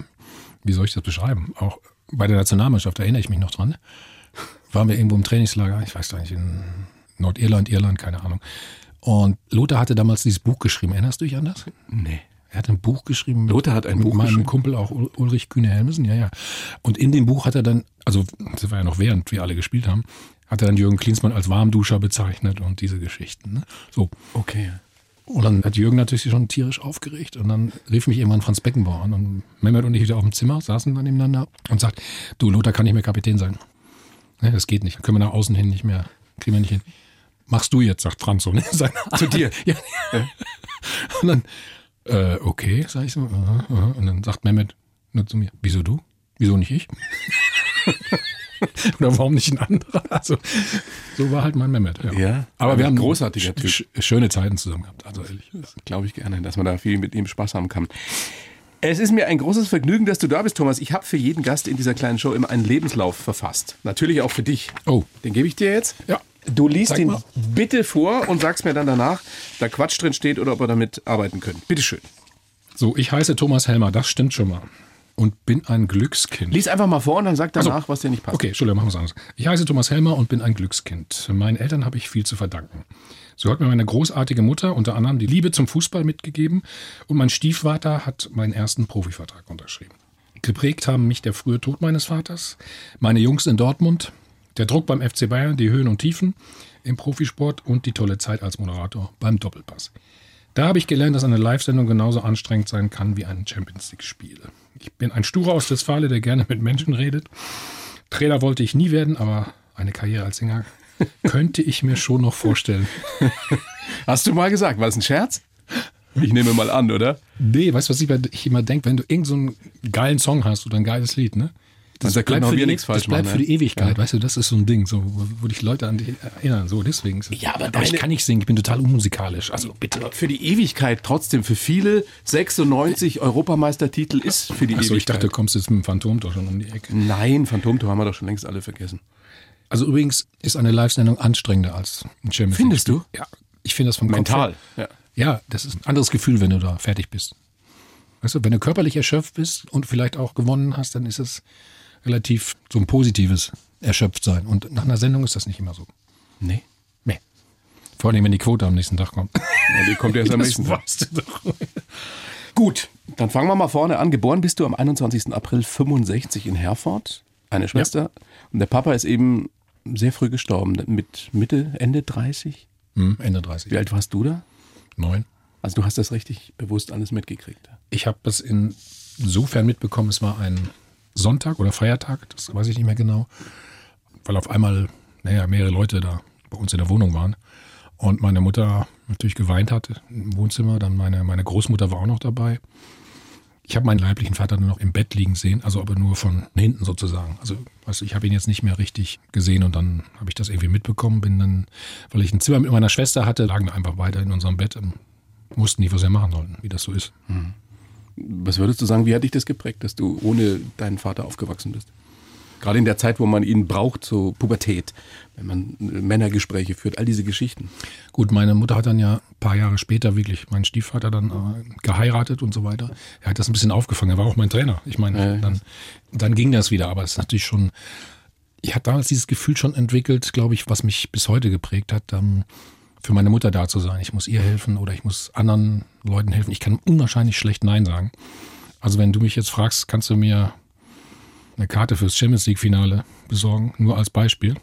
wie soll ich das beschreiben? Auch bei der Nationalmannschaft, da erinnere ich mich noch dran. Waren wir irgendwo im Trainingslager, ich weiß gar nicht, in Nordirland, Irland, keine Ahnung. Und Lothar hatte damals dieses Buch geschrieben. Erinnerst du dich an das? Nee. Er hat ein Buch geschrieben. Lothar hat ein mit Buch meinem geschrieben? Kumpel auch Ul- Ulrich Kühne-Helmesen, ja, ja. Und in dem Buch hat er dann, also das war ja noch während wir alle gespielt haben, hat er dann Jürgen Klinsmann als Warmduscher bezeichnet und diese Geschichten. Ne? So. Okay. Und dann hat Jürgen natürlich schon tierisch aufgeregt und dann rief mich irgendwann Franz Beckenbauer an und Mehmet und ich wieder auf dem Zimmer saßen dann nebeneinander und sagt, du Lothar kann nicht mehr Kapitän sein. Ne, das geht nicht, können wir nach außen hin nicht mehr, kriegen wir nicht hin. Machst du jetzt, sagt Franz so. Ne? Sein- Zu dir? ja. Und dann, äh, okay, sag ich so. aha, aha. Und dann sagt Mehmet nur zu mir, wieso du? Wieso nicht ich? Oder warum nicht ein anderer? Also, so war halt mein Mehmet. Ja. Ja, aber wir haben Typ. sch- schöne Zeiten zusammen gehabt. Also ehrlich. Glaube ich gerne, dass man da viel mit ihm Spaß haben kann. Es ist mir ein großes Vergnügen, dass du da bist, Thomas. Ich habe für jeden Gast in dieser kleinen Show immer einen Lebenslauf verfasst. Natürlich auch für dich. Oh. Den gebe ich dir jetzt. Ja. Du liest ihn mal. bitte vor und sagst mir dann danach, da Quatsch drin steht oder ob wir damit arbeiten können. Bitteschön. So, ich heiße Thomas Helmer, das stimmt schon mal. Und bin ein Glückskind. Lies einfach mal vor und dann sag danach, so. was dir nicht passt. Okay, Entschuldigung, machen wir es anders. Ich heiße Thomas Helmer und bin ein Glückskind. Meinen Eltern habe ich viel zu verdanken. So hat mir meine großartige Mutter unter anderem die Liebe zum Fußball mitgegeben und mein Stiefvater hat meinen ersten Profivertrag unterschrieben. Geprägt haben mich der frühe Tod meines Vaters, meine Jungs in Dortmund, der Druck beim FC Bayern, die Höhen und Tiefen im Profisport und die tolle Zeit als Moderator beim Doppelpass. Da habe ich gelernt, dass eine Live-Sendung genauso anstrengend sein kann wie ein Champions League-Spiel. Ich bin ein Sturer aus Westfale, der gerne mit Menschen redet. Trainer wollte ich nie werden, aber eine Karriere als Sänger könnte ich mir schon noch vorstellen. Hast du mal gesagt, war es ein Scherz? Ich nehme mal an, oder? Nee, weißt du, was ich, ich immer denke, wenn du irgendeinen so geilen Song hast oder ein geiles Lied, ne? Also da auch für die, nichts falsch das bleibt machen, für die Ewigkeit, weißt du, das ist so ein Ding, so, wo, dich Leute an dich erinnern, so, deswegen. Ja, aber ich deine- kann nicht singen, ich bin total unmusikalisch, also bitte. Für die Ewigkeit trotzdem. Für viele 96 Europameistertitel ist für die Achso, Ewigkeit. ich dachte, du kommst jetzt mit dem Phantomtor schon um die Ecke. Nein, Phantomtor haben wir doch schon längst alle vergessen. Also übrigens ist eine Live-Sendung anstrengender als ein Champions Findest du? Ja, ich finde das vom Kopf Mental. her- Ja. Ja, das ist ein anderes Gefühl, wenn du da fertig bist. Weißt du, wenn du körperlich erschöpft bist und vielleicht auch gewonnen hast, dann ist es relativ so ein positives Erschöpftsein. Und nach einer Sendung ist das nicht immer so. Nee. Nee. Vor allem, wenn die Quote am nächsten Tag kommt. Ja, die kommt erst am nächsten Tag. weißt du doch. Gut, dann fangen wir mal vorne an. Geboren bist du am 21. April 65 in Herford. Eine Schwester. Und der Papa ist eben sehr früh gestorben. Mit Mitte, Ende 30. Hm, Ende 30. Wie alt warst du da? Neun. Also du hast das richtig bewusst alles mitgekriegt. Ich habe das in insofern mitbekommen, es war ein Sonntag oder Feiertag, das weiß ich nicht mehr genau, weil auf einmal, naja, mehrere Leute da bei uns in der Wohnung waren. Und meine Mutter natürlich geweint hat im Wohnzimmer. Dann meine, meine Großmutter war auch noch dabei. Ich habe meinen leiblichen Vater nur noch im Bett liegen sehen, also aber nur von hinten sozusagen. Also du, ich habe ihn jetzt nicht mehr richtig gesehen und dann habe ich das irgendwie mitbekommen, bin dann, weil ich ein Zimmer mit meiner Schwester hatte, lagen wir einfach weiter in unserem Bett und wussten nicht, was wir machen sollten, wie das so ist. Was würdest du sagen, wie hat dich das geprägt, dass du ohne deinen Vater aufgewachsen bist? Gerade in der Zeit, wo man ihn braucht, so Pubertät, wenn man Männergespräche führt, all diese Geschichten. Gut, meine Mutter hat dann ja ein paar Jahre später wirklich meinen Stiefvater dann äh, geheiratet und so weiter. Er hat das ein bisschen aufgefangen. Er war auch mein Trainer. Ich meine, Ja, ja. dann, dann ging das wieder. Aber es ist natürlich schon, ich hatte damals dieses Gefühl schon entwickelt, glaube ich, was mich bis heute geprägt hat, ähm, für meine Mutter da zu sein. Ich muss ihr helfen oder ich muss anderen Leuten helfen. Ich kann unwahrscheinlich schlecht Nein sagen. Also wenn du mich jetzt fragst, kannst du mir eine Karte fürs Champions League Finale besorgen, nur als Beispiel.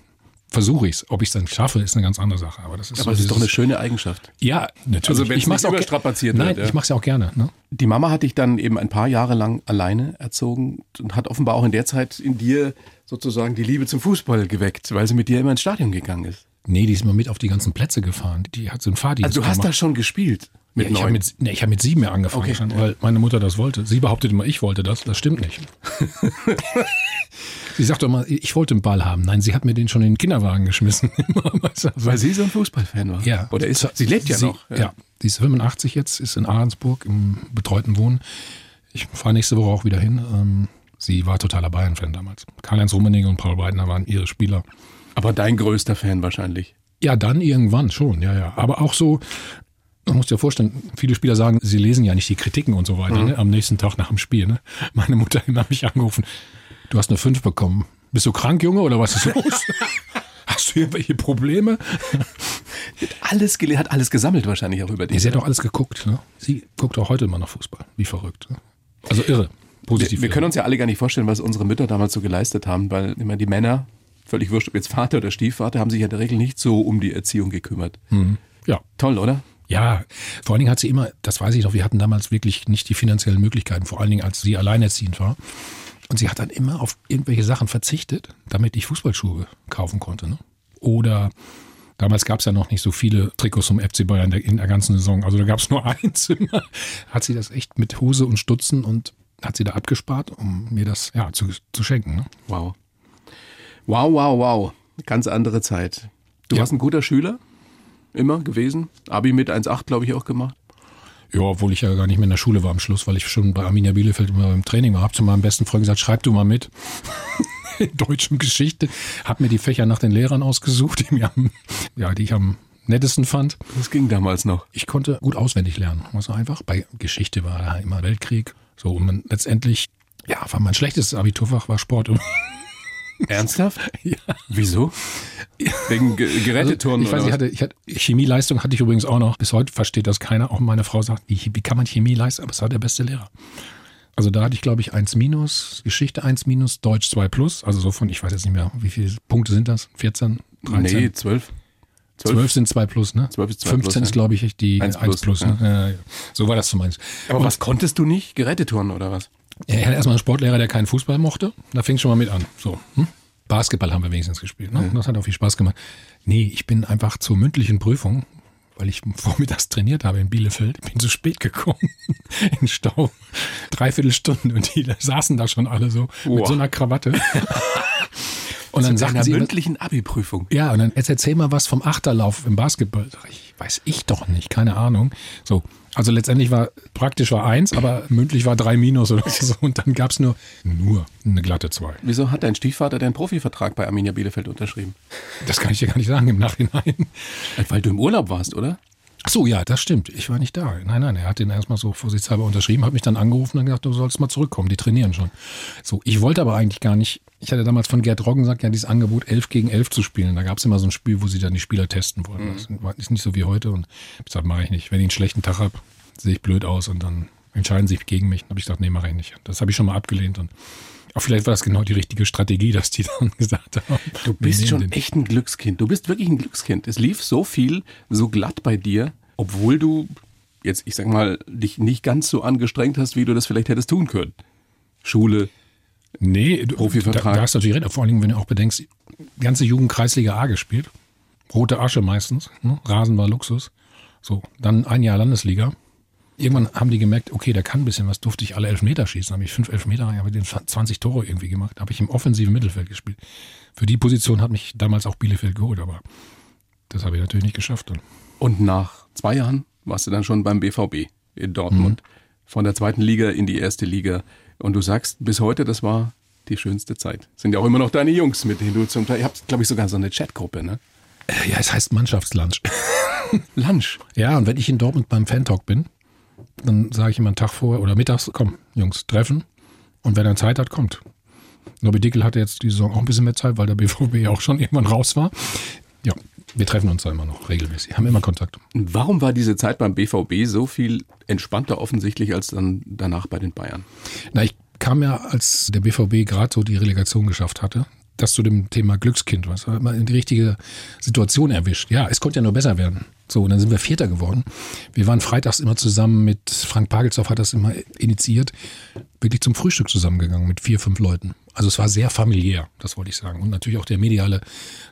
Versuche ich es. Ob ich es dann schaffe, ist eine ganz andere Sache. Aber das ist, Aber so das ist doch eine schöne Eigenschaft. ja, natürlich. Also wenn's ich nicht auch überstrapaziert Nein, wird, ich mache es ja auch gerne. Ne? Die Mama hat dich dann eben ein paar Jahre lang alleine erzogen und hat offenbar auch in der Zeit in dir sozusagen die Liebe zum Fußball geweckt, weil sie mit dir immer ins Stadion gegangen ist. Nee, die ist mal mit auf die ganzen Plätze gefahren. Die hat so einen Fahrdienst Also du hast da schon gespielt mit ja, ich habe mit, nee, ich hab mit sieben ja angefangen, Okay, schon, weil meine Mutter das wollte. Sie behauptet immer, ich wollte das. Das stimmt nicht. sie sagt doch mal, ich wollte einen Ball haben. Nein, sie hat mir den schon in den Kinderwagen geschmissen. Weil sie so ein Fußballfan war. Ja. Oder ist sie lebt ja sie, noch. Ja. die ist 85 jetzt, ist in Ahrensburg im betreuten Wohnen. Ich fahre nächste Woche auch wieder hin. Ähm, sie war totaler Bayern-Fan damals. Karl-Heinz Rummenigge und Paul Weidner waren ihre Spieler. Aber dein größter Fan wahrscheinlich. Ja, dann irgendwann schon, ja, ja. Aber auch so, man muss dir vorstellen, viele Spieler sagen, sie lesen ja nicht die Kritiken und so weiter, ne, am nächsten Tag nach dem Spiel. Ne? Meine Mutter hat mich angerufen, du hast eine 5 bekommen. Bist du krank, Junge, oder was ist los? Hast du irgendwelche Probleme? Alles hat alles gesammelt wahrscheinlich auch über dich. Nee, sie hat auch alles geguckt. Ne? Sie guckt auch heute immer noch Fußball. Wie verrückt. Ne? Also irre. Positiv. wir, wir irre. können uns ja alle gar nicht vorstellen, was unsere Mütter damals so geleistet haben, weil immer die Männer, völlig wurscht, ob jetzt Vater oder Stiefvater, haben sich ja in der Regel nicht so um die Erziehung gekümmert. ja. Toll, oder? Ja, vor allen Dingen hat sie immer, das weiß ich noch, wir hatten damals wirklich nicht die finanziellen Möglichkeiten, vor allen Dingen als sie alleinerziehend war. Und sie hat dann immer auf irgendwelche Sachen verzichtet, damit ich Fußballschuhe kaufen konnte. Ne? Oder damals gab es ja noch nicht so viele Trikots vom FC Bayern in der, in der ganzen Saison. Also da gab es nur eins immer. Hat sie das echt mit Hose und Stutzen und hat sie da abgespart, um mir das ja zu, zu schenken. Ne? Wow. Wow, wow, wow. Ganz andere Zeit. Du Ja. warst ein guter Schüler? Immer gewesen? Abi mit 1,8, glaube ich, auch gemacht. Ja, obwohl ich ja gar nicht mehr in der Schule war am Schluss, weil ich schon bei Arminia Bielefeld immer im Training war. Hab zu meinem besten Freund gesagt, schreib du mal mit. In Deutsch und Geschichte. Hab mir die Fächer nach den Lehrern ausgesucht, die, mir am, ja, die ich am nettesten fand. Das ging damals noch. Ich konnte gut auswendig lernen. Also einfach. Bei Geschichte war da immer Weltkrieg. So, und man letztendlich, ja, war mein schlechtestes Abiturfach war Sport. Und Ernsthaft? Ja. Wieso? Wegen Ge Geräteturnen Also, ich weiß, ich hatte, ich hatte Chemieleistung hatte ich übrigens auch noch. Bis heute versteht das keiner. Auch meine Frau sagt, wie, kann man Chemie leisten? Aber es war der beste Lehrer. Also da hatte ich, glaube ich, 1 minus, Geschichte 1 minus, Deutsch 2 plus. Also so von, ich weiß jetzt nicht mehr, wie viele Punkte sind das? 14, was? 13? Nee, 12. 12 sind 2 plus, ne? 12 ist 2 15 plus, ist, ja. glaube ich, die 1 1 plus. plus, ne? Ja, ja. So war das zumindest. Aber was konntest du nicht? Geräteturnen oder was? Er hatte erstmal einen Sportlehrer, der keinen Fußball mochte. Da fing schon mal mit an. So, hm? Basketball haben wir wenigstens gespielt. Ne? Das hat auch viel Spaß gemacht. Nee, ich bin einfach zur mündlichen Prüfung, weil ich vormittags trainiert habe in Bielefeld, bin zu spät gekommen. In Stau. Dreiviertel Stunden und die saßen da schon alle so mit Boah. so einer Krawatte. Und dann einer sie, mündlichen Abi-Prüfung. ja, und dann erzähl mal was vom Achterlauf im Basketball. Ich, weiß ich doch nicht, keine Ahnung. So, also letztendlich war praktisch war eins, aber mündlich war drei Minus oder so. Und dann gab's nur, nur eine glatte zwei. Wieso hat dein Stiefvater deinen Profivertrag bei Arminia Bielefeld unterschrieben? Das kann ich dir gar nicht sagen im Nachhinein. Weil du im Urlaub warst, oder? Ach so, ja, das stimmt. Ich war nicht da. Nein, nein, er hat den erstmal so vorsichtshalber unterschrieben, hat mich dann angerufen und gesagt, du sollst mal zurückkommen, die trainieren schon. So, ich wollte aber eigentlich gar nicht. Ich hatte damals von Gerd Roggen gesagt, ja, dieses Angebot 11 gegen 11 zu spielen. Da gab es immer so ein Spiel, wo sie dann die Spieler testen wollten. Das war- ist nicht so wie heute. Und ich gesagt, mache ich nicht. Wenn ich einen schlechten Tag habe, sehe ich blöd aus und dann entscheiden sie sich gegen mich. Dann habe ich gesagt, nee, mache ich nicht. Das habe ich schon mal abgelehnt. Und auch vielleicht war das genau die richtige Strategie, dass die dann gesagt haben. Du bist schon den. echt ein Glückskind. Du bist wirklich ein Glückskind. Es lief so viel, so glatt bei dir, obwohl du jetzt, ich sag mal, dich nicht ganz so angestrengt hast, wie du das vielleicht hättest tun können. Schule. Nee, du, Profivertrag. Da, da hast du natürlich recht. Vor allem, wenn du auch bedenkst, ganze Jugend Kreisliga A gespielt. Rote Asche meistens. Ne? Rasen war Luxus. So, dann ein Jahr Landesliga. Irgendwann haben die gemerkt, okay, der kann ein bisschen was, durfte ich alle Elfmeter schießen. Habe ich fünf Elfmeter, habe den 20 Tore irgendwie gemacht. Habe ich im offensiven Mittelfeld gespielt. Für die Position hat mich damals auch Bielefeld geholt, aber das habe ich natürlich nicht geschafft. Dann. Und nach zwei Jahren warst du dann schon beim BVB in Dortmund. Von der zweiten Liga in die erste Liga. Und du sagst bis heute, das war die schönste Zeit. Sind ja auch immer noch deine Jungs, mit denen du zum Teil. Ihr habt, glaube ich, sogar so eine Chatgruppe, ne? Äh, Ja, es heißt Mannschaftslunch. Lunch. Ja, und wenn ich in Dortmund beim Fan-Talk bin, dann sage ich immer einen Tag vorher oder mittags, komm, Jungs, treffen. Und wer dann Zeit hat, kommt. Nobby Dickel hatte jetzt die Saison auch ein bisschen mehr Zeit, weil der BVB ja auch schon irgendwann raus war. Ja, wir treffen uns da immer noch regelmäßig, haben immer Kontakt. Warum war diese Zeit beim BVB so viel entspannter offensichtlich als dann danach bei den Bayern? Na, ich kam ja, als der BVB gerade so die Relegation geschafft hatte, das zu dem Thema Glückskind, was man in die richtige Situation erwischt. Ja, es konnte ja nur besser werden. So, und dann sind wir Vierter geworden. Wir waren freitags immer zusammen mit Frank Pagelsdorf hat das immer initiiert, wirklich zum Frühstück zusammengegangen mit vier, fünf Leuten. Also es war sehr familiär, das wollte ich sagen. Und natürlich auch der mediale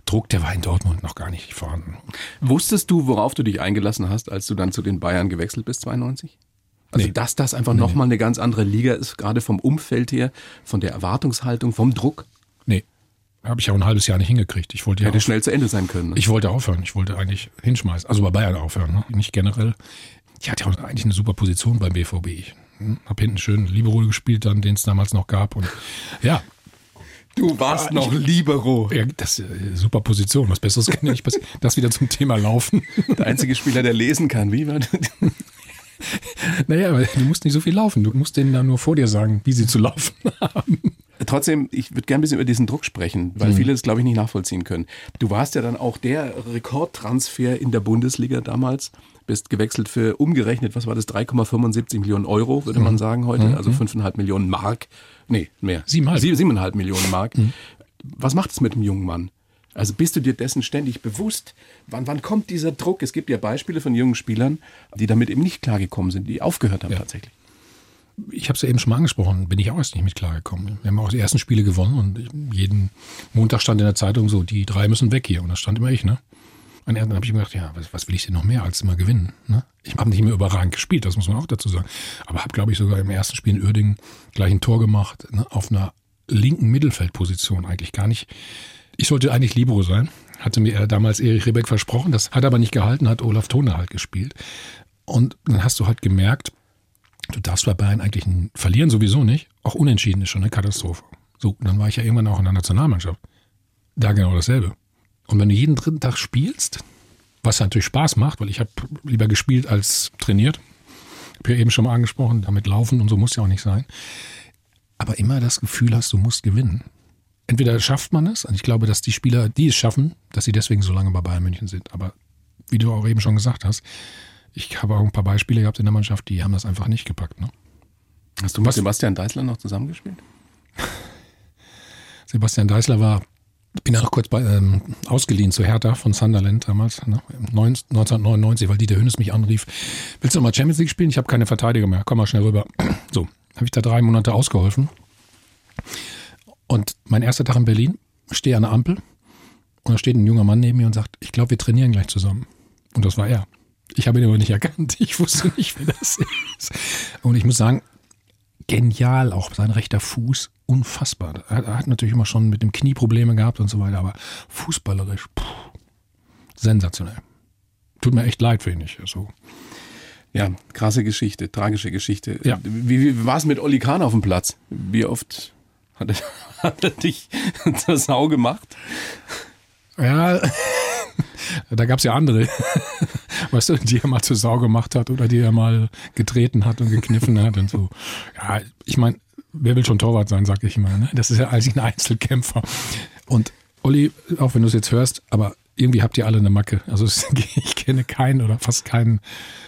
Druck, der war in Dortmund noch gar nicht vorhanden. Wusstest du, worauf du dich eingelassen hast, als du dann zu den Bayern gewechselt bist, 92? Also, Nee. dass das einfach nochmal eine ganz andere Liga ist, gerade vom Umfeld her, von der Erwartungshaltung, vom Druck, Nee, habe ich auch ein halbes Jahr nicht hingekriegt. Ich wollte ja hätte schnell zu Ende sein können. Ne? Ich wollte aufhören. Ich wollte eigentlich hinschmeißen. Also bei Bayern aufhören, ne? nicht generell. Ich hatte ja auch eigentlich eine super Position beim BVB. Ich hm, habe hinten schön Libero gespielt, dann den es damals noch gab. Und ja, du warst noch Libero. ja das ist eine super Position. Was Besseres kann ja nicht passieren. Das wieder zum Thema Laufen. Der einzige Spieler, der lesen kann. Wie war das? naja, aber du musst nicht so viel laufen. Du musst denen dann nur vor dir sagen, wie sie zu laufen haben. Trotzdem, ich würde gerne ein bisschen über diesen Druck sprechen, weil viele das, glaube ich, nicht nachvollziehen können. Du warst ja dann auch der Rekordtransfer in der Bundesliga damals. Bist gewechselt für umgerechnet, was war das, 3,75 Millionen Euro, würde man sagen heute. Also 5,5 Millionen Mark. Nee, mehr. Siebeneinhalb. Sie- Siebeneinhalb Millionen Mark. Was macht es mit dem jungen Mann? Also bist du dir dessen ständig bewusst? Wann, wann kommt dieser Druck? Es gibt ja Beispiele von jungen Spielern, die damit eben nicht klargekommen sind, die aufgehört haben tatsächlich. Ich habe es ja eben schon mal angesprochen, bin ich auch erst nicht mit klargekommen. Wir haben auch die ersten Spiele gewonnen und jeden Montag stand in der Zeitung so, die drei müssen weg hier. Und da stand immer ich, ne? Und dann habe ich mir gedacht, ja, was, was will ich denn noch mehr als immer gewinnen? Ne? Ich habe nicht mehr überragend gespielt, das muss man auch dazu sagen. Aber habe, glaube ich, sogar im ersten Spiel in Uerdingen gleich ein Tor gemacht, ne? auf einer linken Mittelfeldposition eigentlich gar nicht. Ich sollte eigentlich Libero sein, hatte mir damals Erich Rebeck versprochen, das hat aber nicht gehalten, hat Olaf Thone halt gespielt. Und dann hast du halt gemerkt, darfst bei Bayern eigentlich verlieren sowieso nicht. Auch unentschieden ist schon eine Katastrophe. So, dann war ich ja irgendwann auch in der Nationalmannschaft. Da genau dasselbe. Und wenn du jeden dritten Tag spielst, was natürlich Spaß macht, weil ich habe lieber gespielt als trainiert. Hab ja eben schon mal angesprochen, damit laufen und so muss ja auch nicht sein. Aber immer das Gefühl hast, du musst gewinnen. Entweder schafft man es, und ich glaube, dass die Spieler, die es schaffen, dass sie deswegen so lange bei Bayern München sind. Aber wie du auch eben schon gesagt hast, ich habe auch ein paar Beispiele gehabt in der Mannschaft, die haben das einfach nicht gepackt. Ne? Hast du mit Sebastian Deißler noch zusammengespielt? Sebastian Deißler war, bin ja noch kurz bei, ähm, ausgeliehen zu Hertha von Sunderland damals, ne, 1999, weil Dieter Hönes mich anrief. Willst du noch mal Champions League spielen? Ich habe keine Verteidiger mehr. Komm mal schnell rüber. So, habe ich da drei Monate ausgeholfen. Und mein erster Tag in Berlin, stehe an der Ampel und da steht ein junger Mann neben mir und sagt, ich glaube, wir trainieren gleich zusammen. Und das war er. Ich habe ihn aber nicht erkannt. Ich wusste nicht, wer das ist. Und ich muss sagen, genial, auch sein rechter Fuß, unfassbar. Er hat, natürlich immer schon mit dem Knie Probleme gehabt und so weiter, aber fußballerisch, puh, sensationell. Tut mir echt leid nicht. Also, Ja, krasse Geschichte, tragische Geschichte. Ja. Wie, wie war es mit Olli Kahn auf dem Platz? Wie oft hat er, hat er dich zur Sau gemacht? ja, da gab es ja andere, weißt du, die er mal zur Sau gemacht hat oder die er mal getreten hat und gekniffen hat und so. Ja, ich meine, wer will schon Torwart sein, sag ich immer. Ne? Das ist ja eigentlich ein Einzelkämpfer. Und Olli, auch wenn du es jetzt hörst, aber irgendwie habt ihr alle eine Macke. Also ich kenne keinen oder fast keinen.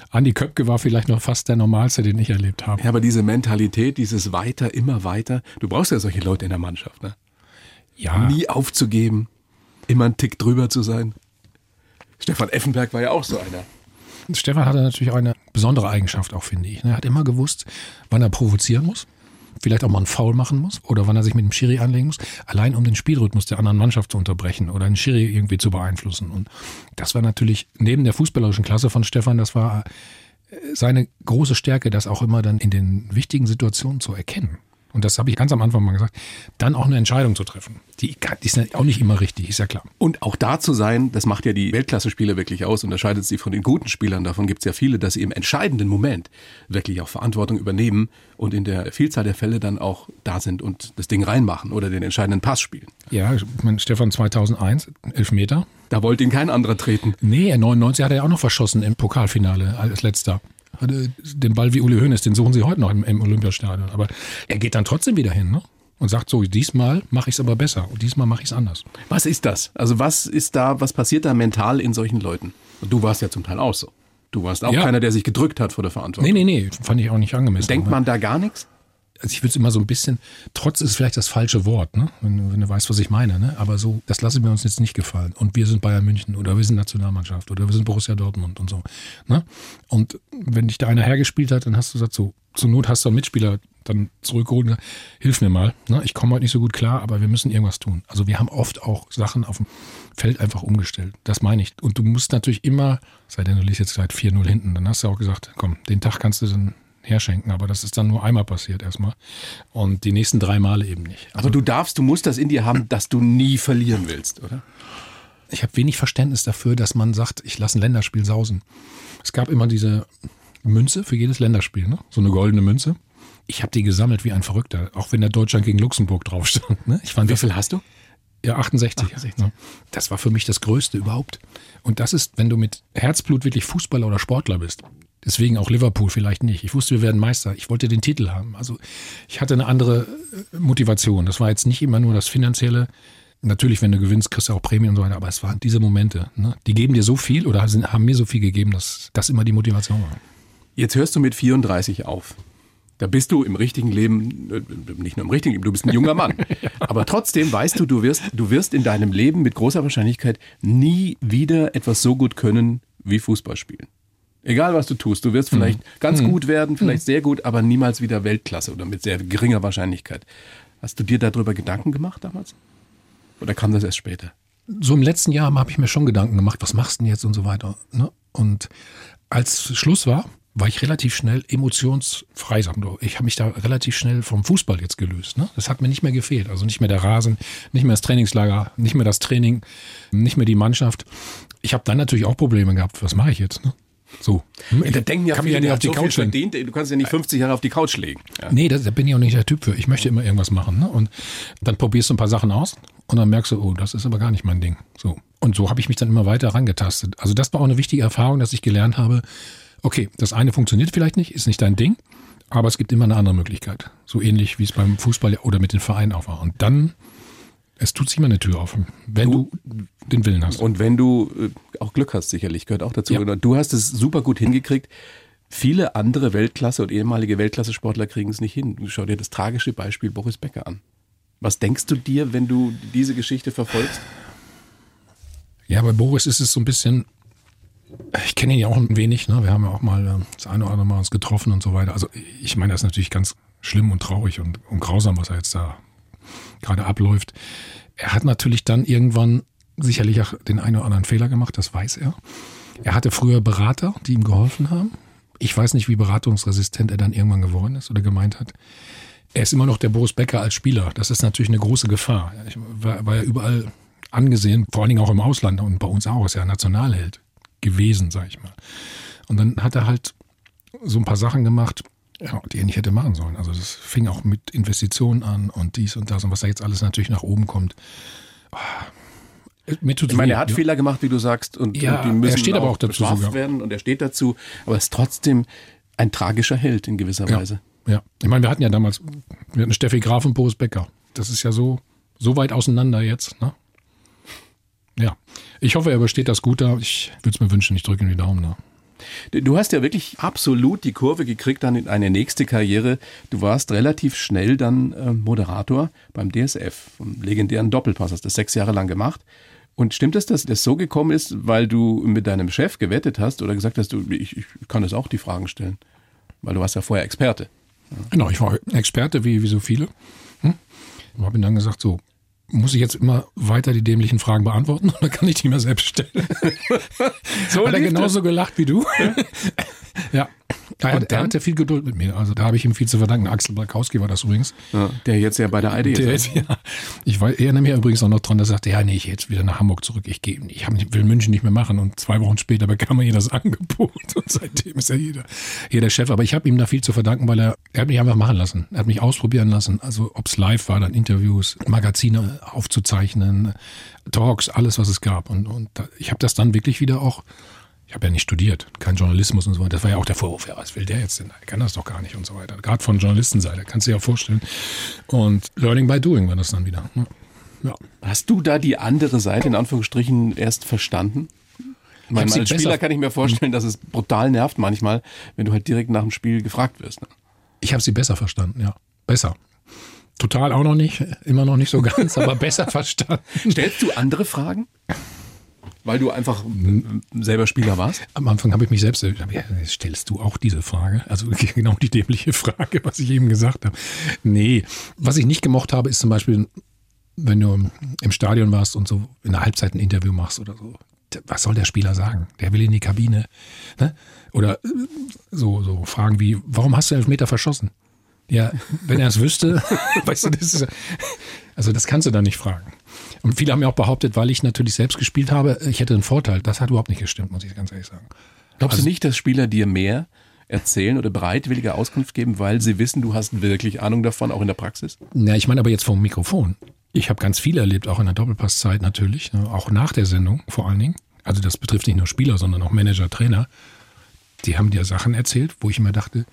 Andi Köpke war vielleicht noch fast der normalste, den ich erlebt habe. Ja, aber diese Mentalität, dieses weiter, immer weiter. Du brauchst ja solche Leute in der Mannschaft, ne? Ja, Nie aufzugeben, immer einen Tick drüber zu sein. Stefan Effenberg war ja auch so einer. Stefan hatte natürlich auch eine besondere Eigenschaft auch, finde ich. Er hat immer gewusst, wann er provozieren muss, vielleicht auch mal einen Foul machen muss oder wann er sich mit dem Schiri anlegen muss, allein um den Spielrhythmus der anderen Mannschaft zu unterbrechen oder den Schiri irgendwie zu beeinflussen. Und das war natürlich neben der fußballerischen Klasse von Stefan, das war äh, seine große Stärke, das auch immer dann in den wichtigen Situationen zu erkennen und das habe ich ganz am Anfang mal gesagt, dann auch eine Entscheidung zu treffen. Die, ist ja auch nicht immer richtig, ist ja klar. Und auch da zu sein, das macht ja die Weltklasse-Spieler wirklich aus, unterscheidet sie von den guten Spielern. Davon gibt es ja viele, dass sie im entscheidenden Moment wirklich auch Verantwortung übernehmen und in der Vielzahl der Fälle dann auch da sind und das Ding reinmachen oder den entscheidenden Pass spielen. Ja, ich meine, Stefan 2001, Elfmeter. Da wollte ihn kein anderer treten. Nee, 99 hat er ja auch noch verschossen im Pokalfinale als letzter hatte den Ball wie Uli Hoeneß, den suchen sie heute noch im, im Olympiastadion. Aber er geht dann trotzdem wieder hin, ne? und sagt so, diesmal mache ich es aber besser und diesmal mache ich es anders. Was ist das? Also was ist da, was passiert da mental in solchen Leuten? Und du warst ja zum Teil auch so. Du warst auch ja. keiner, der sich gedrückt hat vor der Verantwortung. Nee, nee, nee, fand ich auch nicht angemessen. Denkt man da gar nichts? Also ich würde es immer so ein bisschen, trotz ist vielleicht das falsche Wort, ne? wenn, wenn du weißt, was ich meine, ne? aber so, das lassen wir uns jetzt nicht gefallen. Und wir sind Bayern München oder wir sind Nationalmannschaft oder wir sind Borussia Dortmund und so. Ne? Und wenn dich da einer hergespielt hat, dann hast du gesagt, so, zur Not hast du einen Mitspieler dann zurückgeholt hilf mir mal, ne? ich komme heute nicht so gut klar, aber wir müssen irgendwas tun. Also wir haben oft auch Sachen auf dem Feld einfach umgestellt. Das meine ich. Und du musst natürlich immer, sei denn du liegst jetzt seit 4-0 hinten, dann hast du auch gesagt, komm, den Tag kannst du dann herschenken. Aber das ist dann nur einmal passiert erstmal. Und die nächsten drei Male eben nicht. Also aber du darfst, du musst das in dir haben, dass du nie verlieren willst, oder? Ich habe wenig Verständnis dafür, dass man sagt, ich lasse ein Länderspiel sausen. Es gab immer diese Münze für jedes Länderspiel, ne? so eine goldene Münze. Ich habe die gesammelt wie ein Verrückter, auch wenn da Deutschland gegen Luxemburg drauf stand. Ne? Ich fand wie viel hast du? Ja, 68. 68. Ja. Das war für mich das Größte überhaupt. Und das ist, wenn du mit Herzblut wirklich Fußballer oder Sportler bist, Deswegen auch Liverpool vielleicht nicht. Ich wusste, wir werden Meister. Ich wollte den Titel haben. Also ich hatte eine andere äh, Motivation. Das war jetzt nicht immer nur das Finanzielle. Natürlich, wenn du gewinnst, kriegst du auch Prämien und so weiter. Aber es waren diese Momente. Ne? Die geben dir so viel oder haben mir so viel gegeben, dass das immer die Motivation war. Jetzt hörst du mit 34 auf. Da bist du im richtigen Leben, äh, nicht nur im richtigen Leben, du bist ein junger Mann. Aber trotzdem weißt du, du wirst, du wirst in deinem Leben mit großer Wahrscheinlichkeit nie wieder etwas so gut können wie Fußball spielen. Egal was du tust, du wirst vielleicht mhm. ganz mhm. gut werden, vielleicht mhm. sehr gut, aber niemals wieder Weltklasse oder mit sehr geringer Wahrscheinlichkeit. Hast du dir darüber Gedanken gemacht damals? Oder kam das erst später? So im letzten Jahr habe ich mir schon Gedanken gemacht, was machst du denn jetzt und so weiter. Ne? Und als Schluss war, war ich relativ schnell emotionsfrei. Ich habe mich da relativ schnell vom Fußball jetzt gelöst. Ne? Das hat mir nicht mehr gefehlt. Also nicht mehr der Rasen, nicht mehr das Trainingslager, nicht mehr das Training, nicht mehr die Mannschaft. Ich habe dann natürlich auch Probleme gehabt. Was mache ich jetzt? Ne? So. Da denken ja kann viele, ja nicht auf die so Couch verdient, du kannst ja nicht 50 Jahre auf die Couch legen. Ja. Nee, da bin ich auch nicht der Typ für. Ich möchte immer irgendwas machen. Ne? Und dann probierst du ein paar Sachen aus und dann merkst du, oh, das ist aber gar nicht mein Ding. So. Und so habe ich mich dann immer weiter rangetastet. Also das war auch eine wichtige Erfahrung, dass ich gelernt habe, okay, das eine funktioniert vielleicht nicht, ist nicht dein Ding, aber es gibt immer eine andere Möglichkeit. So ähnlich wie es beim Fußball oder mit den Vereinen auch war. Und dann es tut sich immer eine Tür auf, wenn du, du den Willen hast. Und wenn du äh, auch Glück hast, sicherlich, gehört auch dazu. Ja. Du hast es super gut hingekriegt. Viele andere Weltklasse- und ehemalige Weltklasse-Sportler kriegen es nicht hin. Schau dir das tragische Beispiel Boris Becker an. Was denkst du dir, wenn du diese Geschichte verfolgst? Ja, bei Boris ist es so ein bisschen, ich kenne ihn ja auch ein wenig, ne? wir haben ja auch mal äh, das eine oder andere Mal uns getroffen und so weiter. Also ich meine, das ist natürlich ganz schlimm und traurig und, und grausam, was er jetzt da gerade abläuft. Er hat natürlich dann irgendwann sicherlich auch den einen oder anderen Fehler gemacht, das weiß er. Er hatte früher Berater, die ihm geholfen haben. Ich weiß nicht, wie beratungsresistent er dann irgendwann geworden ist oder gemeint hat. Er ist immer noch der Boris Becker als Spieler. Das ist natürlich eine große Gefahr. Ich war, war ja überall angesehen, vor allen Dingen auch im Ausland und bei uns auch, ist ja ein Nationalheld gewesen, sag ich mal. Und dann hat er halt so ein paar Sachen gemacht, ja, die er nicht hätte machen sollen. Also das fing auch mit Investitionen an und dies und das und was da jetzt alles natürlich nach oben kommt. Ah, mir ich meine, er hat ja. Fehler gemacht, wie du sagst, und, ja, und die müssen er steht auch aber auch dazu sogar. werden und er steht dazu, aber ist trotzdem ein tragischer Held in gewisser ja. Weise. Ja, ich meine, wir hatten ja damals, wir hatten Steffi Graf und Boris Becker. Das ist ja so, so weit auseinander jetzt, ne? Ja, ich hoffe, er übersteht das gut da. Ich würde es mir wünschen, ich drücke ihm die Daumen da. Du hast ja wirklich absolut die Kurve gekriegt dann in eine nächste Karriere. Du warst relativ schnell dann äh, Moderator beim DSF, vom legendären Doppelpass, hast das sechs Jahre lang gemacht. Und stimmt es, dass das so gekommen ist, weil du mit deinem Chef gewettet hast oder gesagt hast, du, ich, ich kann das auch die Fragen stellen? Weil du warst ja vorher Experte. Genau, ich war Experte, wie, wie so viele. Hm? Und habe ihm dann gesagt, so, muss ich jetzt immer weiter die dämlichen Fragen beantworten oder kann ich die mir selbst stellen? so Hat er genauso das. gelacht wie du? ja. Ja, er, er hatte viel Geduld mit mir. Also da habe ich ihm viel zu verdanken. Axel Brakowski war das übrigens. Ja, der jetzt ja bei der ID ist. ja. Ich weiß, erinnere mich übrigens auch noch dran, der sagte, ja, nee, ich jetzt wieder nach Hamburg zurück. Ich, gehe, ich hab, will München nicht mehr machen. Und zwei Wochen später bekam er hier das Angebot. Und seitdem ist er hier, hier der Chef. Aber ich habe ihm da viel zu verdanken, weil er, er hat mich einfach machen lassen. Er hat mich ausprobieren lassen. Also ob es live war, dann Interviews, Magazine aufzuzeichnen, Talks, alles, was es gab. Und, und ich habe das dann wirklich wieder auch ich habe ja nicht studiert, kein Journalismus und so weiter. Das war ja auch der Vorwurf, ja, was will der jetzt denn? Er kann das doch gar nicht und so weiter. Gerade von Journalistenseite, kannst du dir ja vorstellen. Und Learning by Doing war das dann wieder. Ja. Hast du da die andere Seite in Anführungsstrichen erst verstanden? Ich meine, als Spieler kann ich mir vorstellen, dass es brutal nervt manchmal, wenn du halt direkt nach dem Spiel gefragt wirst. Ne? Ich habe sie besser verstanden, ja. Besser. Total auch noch nicht, immer noch nicht so ganz, aber besser verstanden. Stellst du andere Fragen? Weil du einfach selber Spieler warst? Am Anfang habe ich mich selbst, stellst du auch diese Frage? Also genau die dämliche Frage, was ich eben gesagt habe. Nee, was ich nicht gemocht habe, ist zum Beispiel, wenn du im Stadion warst und so in der Halbzeit ein Interview machst oder so. Was soll der Spieler sagen? Der will in die Kabine. Ne? Oder so, so Fragen wie, warum hast du elf Meter verschossen? Ja, wenn er es wüsste, weißt du, das ist, also das kannst du dann nicht fragen. Und viele haben ja auch behauptet, weil ich natürlich selbst gespielt habe, ich hätte einen Vorteil. Das hat überhaupt nicht gestimmt, muss ich ganz ehrlich sagen. Glaubst also, du nicht, dass Spieler dir mehr erzählen oder bereitwillige Auskunft geben, weil sie wissen, du hast wirklich Ahnung davon, auch in der Praxis? Na, ich meine aber jetzt vom Mikrofon. Ich habe ganz viel erlebt, auch in der Doppelpasszeit natürlich, ne, auch nach der Sendung vor allen Dingen. Also das betrifft nicht nur Spieler, sondern auch Manager, Trainer. Die haben dir Sachen erzählt, wo ich immer dachte,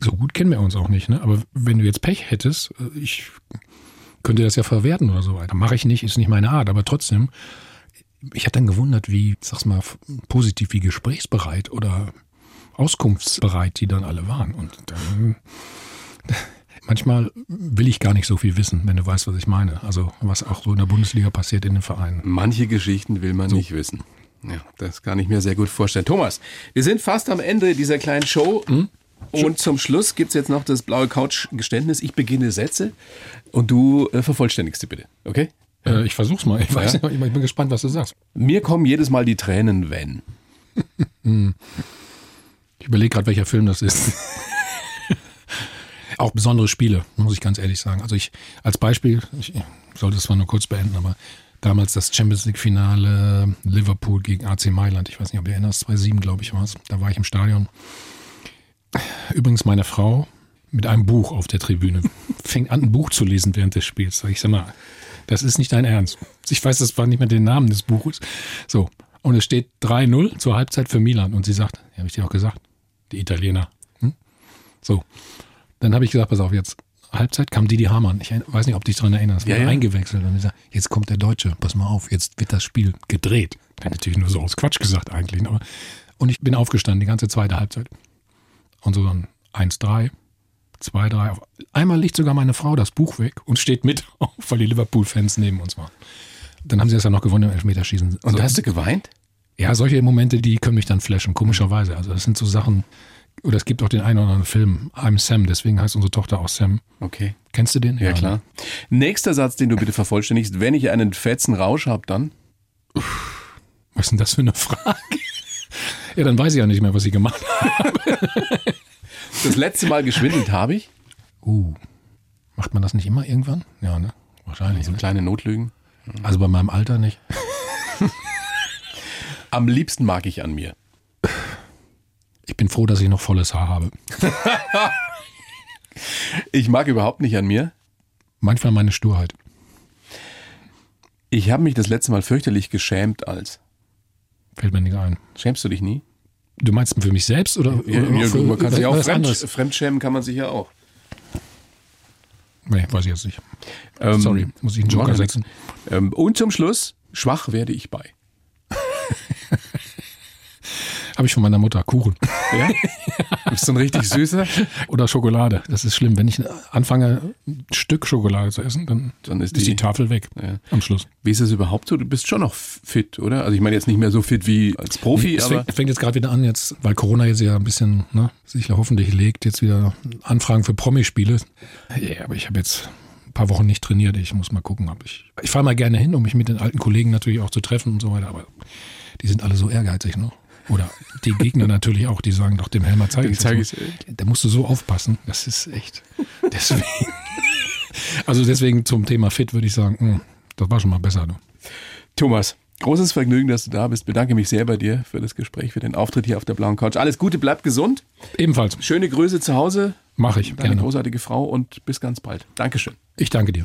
so gut kennen wir uns auch nicht. Ne? Aber wenn du jetzt Pech hättest, äh, ich könnte das ja verwerten oder so weiter. Mache ich nicht, ist nicht meine Art, aber trotzdem, ich hatte dann gewundert, wie, sag's mal, positiv, wie gesprächsbereit oder auskunftsbereit die dann alle waren. Und dann, manchmal will ich gar nicht so viel wissen, wenn du weißt, was ich meine. Also, was auch so in der Bundesliga passiert in den Vereinen. Manche Geschichten will man so. nicht wissen. Ja, das kann ich mir sehr gut vorstellen. Thomas, wir sind fast am Ende dieser kleinen Show. Hm? Und zum Schluss gibt es jetzt noch das blaue Couch-Geständnis. Ich beginne Sätze und du äh, vervollständigst sie bitte, okay? Äh, ich versuch's mal. Ich weiß ja. nicht, ich bin gespannt, was du sagst. Mir kommen jedes Mal die Tränen, wenn. ich überlege gerade, welcher Film das ist. Auch besondere Spiele, muss ich ganz ehrlich sagen. Also ich, als Beispiel, ich sollte es zwar nur kurz beenden, aber damals das Champions League Finale Liverpool gegen AC Mailand. Ich weiß nicht, ob ihr erinnerst, 2007, glaube ich, war es. Da war ich im Stadion Übrigens meine Frau mit einem Buch auf der Tribüne fängt an, ein Buch zu lesen während des Spiels. Sag ich, sag mal, das ist nicht dein Ernst. Ich weiß, das war nicht mehr den Namen des Buches. So. Und es steht 3-0 zur Halbzeit für Milan. Und sie sagt, ja, habe ich dir auch gesagt, die Italiener. Hm? So. Dann habe ich gesagt, pass auf, jetzt Halbzeit kam Didi Hamann. Ich weiß nicht, ob du dich daran erinnerst. Ja, ja. eingewechselt. Und ich sage, jetzt kommt der Deutsche, pass mal auf, jetzt wird das Spiel gedreht. Hat natürlich nur so aus Quatsch gesagt eigentlich. Aber und ich bin aufgestanden, die ganze zweite Halbzeit. Und so dann 1-3, 2-3. Einmal liegt sogar meine Frau das Buch weg und steht mit auf, weil die Liverpool-Fans neben uns waren. Dann haben sie das ja noch gewonnen im Elfmeterschießen. Und also, hast du geweint? Ja, solche Momente, die können mich dann flashen, komischerweise. Also das sind so Sachen, oder es gibt auch den einen oder anderen Film, I'm Sam, deswegen heißt unsere Tochter auch Sam. Okay. Kennst du den? Ja, ja klar. Ne? Nächster Satz, den du bitte vervollständigst, wenn ich einen fetzen Rausch habe, dann? Was ist denn das für eine Frage? Ja, dann weiß ich ja nicht mehr, was ich gemacht habe. Das letzte Mal geschwindelt habe ich. Uh, macht man das nicht immer irgendwann? Ja, ne? Wahrscheinlich. So ne? kleine Notlügen. Also bei meinem Alter nicht. Am liebsten mag ich an mir. Ich bin froh, dass ich noch volles Haar habe. ich mag überhaupt nicht an mir. Manchmal meine Sturheit. Ich habe mich das letzte Mal fürchterlich geschämt als. Fällt mir nicht ein. Schämst du dich nie? Du meinst für mich selbst oder, ja, oder ja, für, man kann sich auch fremd, fremdschämen kann man sich ja auch. Nee, weiß ich jetzt nicht. Ähm, Sorry, muss ich einen Joker setzen. Ähm, und zum Schluss, schwach werde ich bei. Habe ich von meiner Mutter. Kuchen. Ja? Du bist so ein richtig süßer. Oder Schokolade. Das ist schlimm. Wenn ich anfange, ein Stück Schokolade zu essen, dann, Dann ist ist, die, die- Tafel weg Ja. am Schluss. Wie ist es überhaupt so? Du bist schon noch fit, oder? Also ich meine jetzt nicht mehr so fit wie als Profi, es aber fängt, fängt jetzt gerade wieder an, jetzt, weil Corona jetzt ja ein bisschen ne, sich hoffentlich legt, jetzt wieder Anfragen für Promispiele. Ja, aber ich habe jetzt ein paar Wochen nicht trainiert. Ich muss mal gucken, ob ich. Ich fahre mal gerne hin, um mich mit den alten Kollegen natürlich auch zu treffen und so weiter, aber die sind alle so ehrgeizig, ne? Oder die Gegner natürlich auch, die sagen doch dem Helmer zeige ich zeig es. Da musst du so aufpassen. Das ist echt. Deswegen. Also deswegen zum Thema Fit würde ich sagen, mh, das war schon mal besser. Du. Thomas, großes Vergnügen, dass du da bist. Bedanke mich sehr bei dir für das Gespräch, für den Auftritt hier auf der blauen Couch. Alles Gute, bleib gesund. Ebenfalls Schöne Grüße zu Hause. mache ich Deine gerne. großartige Frau und bis ganz bald. Dankeschön. Ich danke dir.